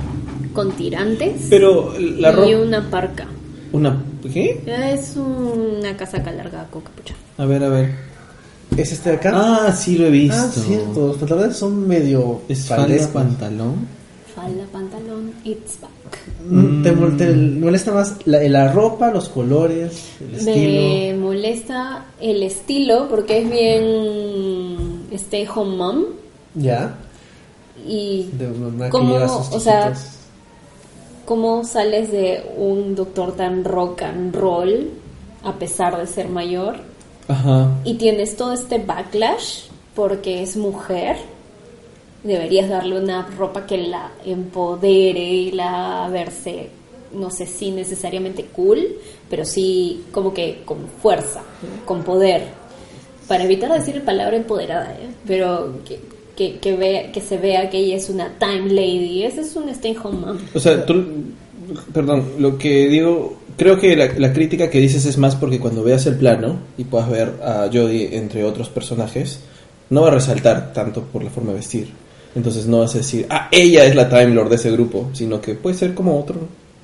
con tirantes Pero la y ropa... una parca. Una... ¿Qué? Es una casaca larga con capucha. A ver, a ver. ¿Es este de acá? Ah, sí lo he visto. Ah, cierto. Los pantalones son medio Es falda, pantalón. Falda, pantalón, it's back. Mm, ¿Te, mol- te molesta más la, la ropa, los colores, el estilo? Me molesta el estilo porque es bien stay home mom Ya. y De mamá que cómo, lleva a sus o sea, cómo sales de un doctor tan rock and roll a pesar de ser mayor Ajá. y tienes todo este backlash porque es mujer. Deberías darle una ropa que la empodere y la verse, no sé si necesariamente cool, pero sí como que con fuerza, con poder. Para evitar decir la palabra empoderada, ¿eh? pero que, que, vea, que se vea que ella es una time lady. Ese es un stay home mom. O sea, tú, perdón, lo que digo, creo que la, la crítica que dices es más porque cuando veas el plano y puedas ver a Jodie entre otros personajes, no va a resaltar tanto por la forma de vestir. Entonces no vas a decir, ah, ella es la Time Lord de ese grupo, sino que puede ser como otro,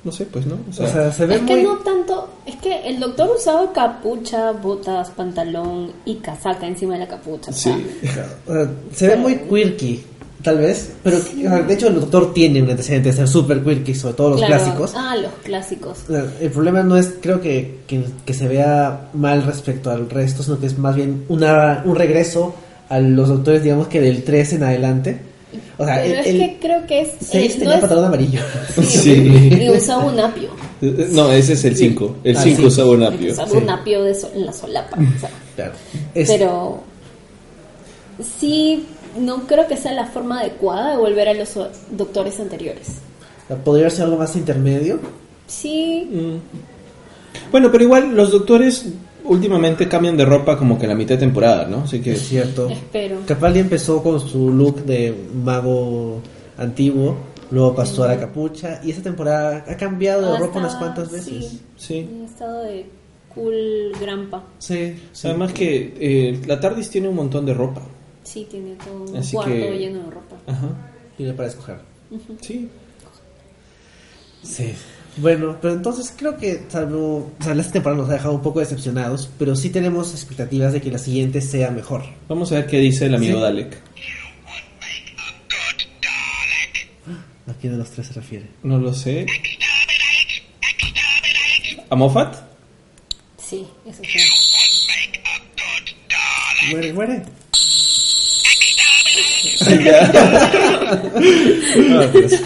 no sé, pues, ¿no? O sea, O sea, se ve Es que no tanto, es que el doctor usaba capucha, botas, pantalón y casaca encima de la capucha. o sí. sea, o sea, se ve muy quirky, tal vez. Pero de hecho el doctor tiene un antecedente de ser super quirky, sobre todo los claro. clásicos. Ah, los clásicos. El problema no es, creo que, que, que se vea mal respecto al resto, sino que es más bien una, un regreso a los doctores, digamos que del 3 en adelante. O sea, Pero el, es el que creo que es. 6 eh, tenía no es- amarillo. Sí. Y usaba un apio. No, ese es el 5. El Ah, 5 sí. usaba un apio. Usaba sí. un apio de so- en la solapa. o sea, Claro. Es- Pero. Sí, no creo que sea la forma adecuada de volver a los doctores anteriores. Podría ser algo más intermedio. Sí, Mm. Bueno, pero igual los doctores últimamente cambian de ropa como que en la mitad de temporada, ¿no? Así que Es cierto. Espero. Capaldi empezó con su look de mago antiguo, luego pasó a la capucha y esta temporada ha cambiado de Ah, ropa unas cuantas veces. sí. sí. En estado de cool grampa. Sí, sí. Además que eh, la TARDIS tiene un montón de ropa. Sí, tiene todo un Así cuarto que- lleno de ropa. Ajá. tiene para escoger. Sí. Sí. Bueno, pero entonces creo que salvo, o sea, esta temporada nos ha dejado un poco decepcionados, pero sí tenemos expectativas de que la siguiente sea mejor. Vamos a ver qué dice el amigo Sí. Dalek. ¿A quién de los tres se refiere? No lo sé. ¿A Moffat? Sí, eso sí. Muere, muere. Ah, pues.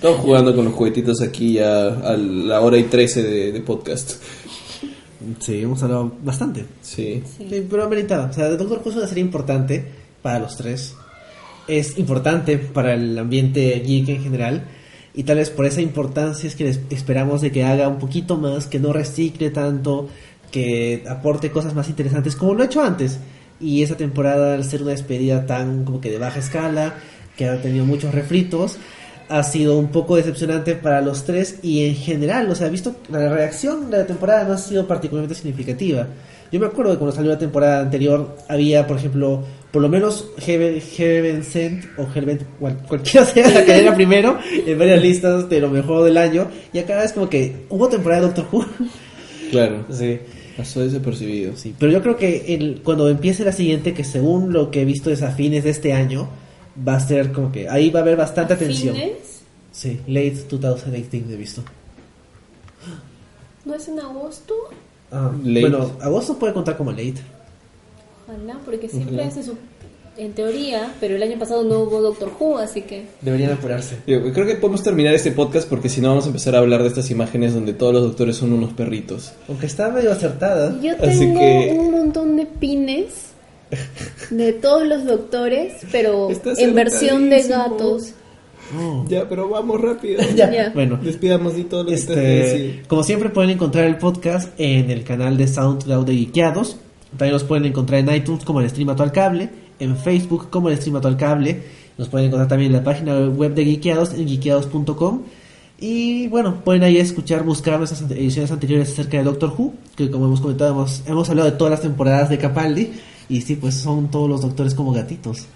Estamos jugando con los juguetitos aquí ya a la hora y trece de, de podcast. Sí, hemos hablado bastante. Sí. Sí. Sí, pero ameritado. O sea, Doctor Who es una serie importante para los tres. Es importante para el ambiente geek en general. Y tal vez por esa importancia es que les- esperamos de que haga un poquito más, que no recicle tanto, que aporte cosas más interesantes como lo ha hecho antes. Y esa temporada, al ser una despedida tan como que de baja escala, que ha tenido muchos refritos, ha sido un poco decepcionante para los tres y en general, o sea, visto la reacción de la temporada no ha sido particularmente significativa. Yo me acuerdo de cuando salió la temporada anterior, había, por ejemplo, por lo menos Heaven, Heaven Sent o Heaven, cual- cualquiera sea la que era primero en varias listas de lo mejor del año. Y acá es como que hubo temporada de Doctor Who. Claro. Sí. Pasó desapercibido. Sí, pero yo creo que el, cuando empiece la siguiente, que según lo que he visto es a fines de este año, va a ser como que ahí va a haber bastante atención. ¿Fines? Sí, late 2018 he visto. ¿No es en agosto? Ah, Late. Bueno, agosto puede contar como late. Ojalá, porque siempre Ojalá. hace su... En teoría, pero el año pasado no hubo Doctor Who, así que... Deberían apurarse. Yo creo que podemos terminar este podcast porque si no vamos a empezar a hablar de estas imágenes donde todos los doctores son unos perritos. Aunque está medio acertada. Yo Así tengo que- un montón de pines de todos los doctores, pero en versión de gatos. Oh. Ya, pero vamos rápido. Ya, Ya. bueno. Despidamos de todo lo que que Este, decir. como siempre pueden encontrar el podcast en el canal de SoundCloud de Geekeados. También los pueden encontrar en iTunes como el Stream Actual Cable, en Facebook como el Stream Actual Cable. Nos pueden encontrar también en la página web de Geekeados en geekeados.com. Y bueno, pueden ahí escuchar, buscar nuestras ediciones anteriores acerca de Doctor Who, que como hemos comentado, hemos, hemos hablado de todas las temporadas de Capaldi. Y sí, pues son todos los doctores como gatitos.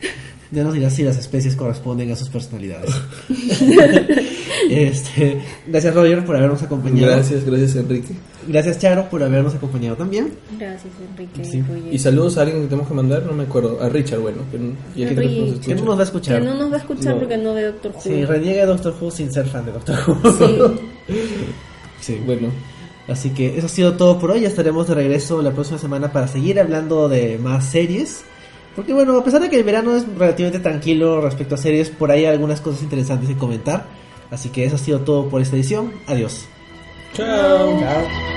Ya nos dirás si las especies corresponden a sus personalidades. este, gracias Roger por habernos acompañado. Gracias, gracias Enrique. Gracias Charo por habernos acompañado también. Gracias, Enrique. Sí. Y saludos a alguien que tenemos que mandar, no me acuerdo. A Richard, bueno, que no- y que nos Enrique. Que no nos va a escuchar. Que no nos va a escuchar No. porque no ve Doctor Who. Sí, reniega Doctor Who sin ser fan de Doctor Who. Sí. Sí. Bueno, Así que eso ha sido todo por hoy. Ya estaremos de regreso la próxima semana para seguir hablando de más series. Porque bueno, a pesar de que el verano es relativamente tranquilo respecto a series, por ahí hay algunas cosas interesantes que comentar. Así que eso ha sido todo por esta edición. Adiós. chao. Chao.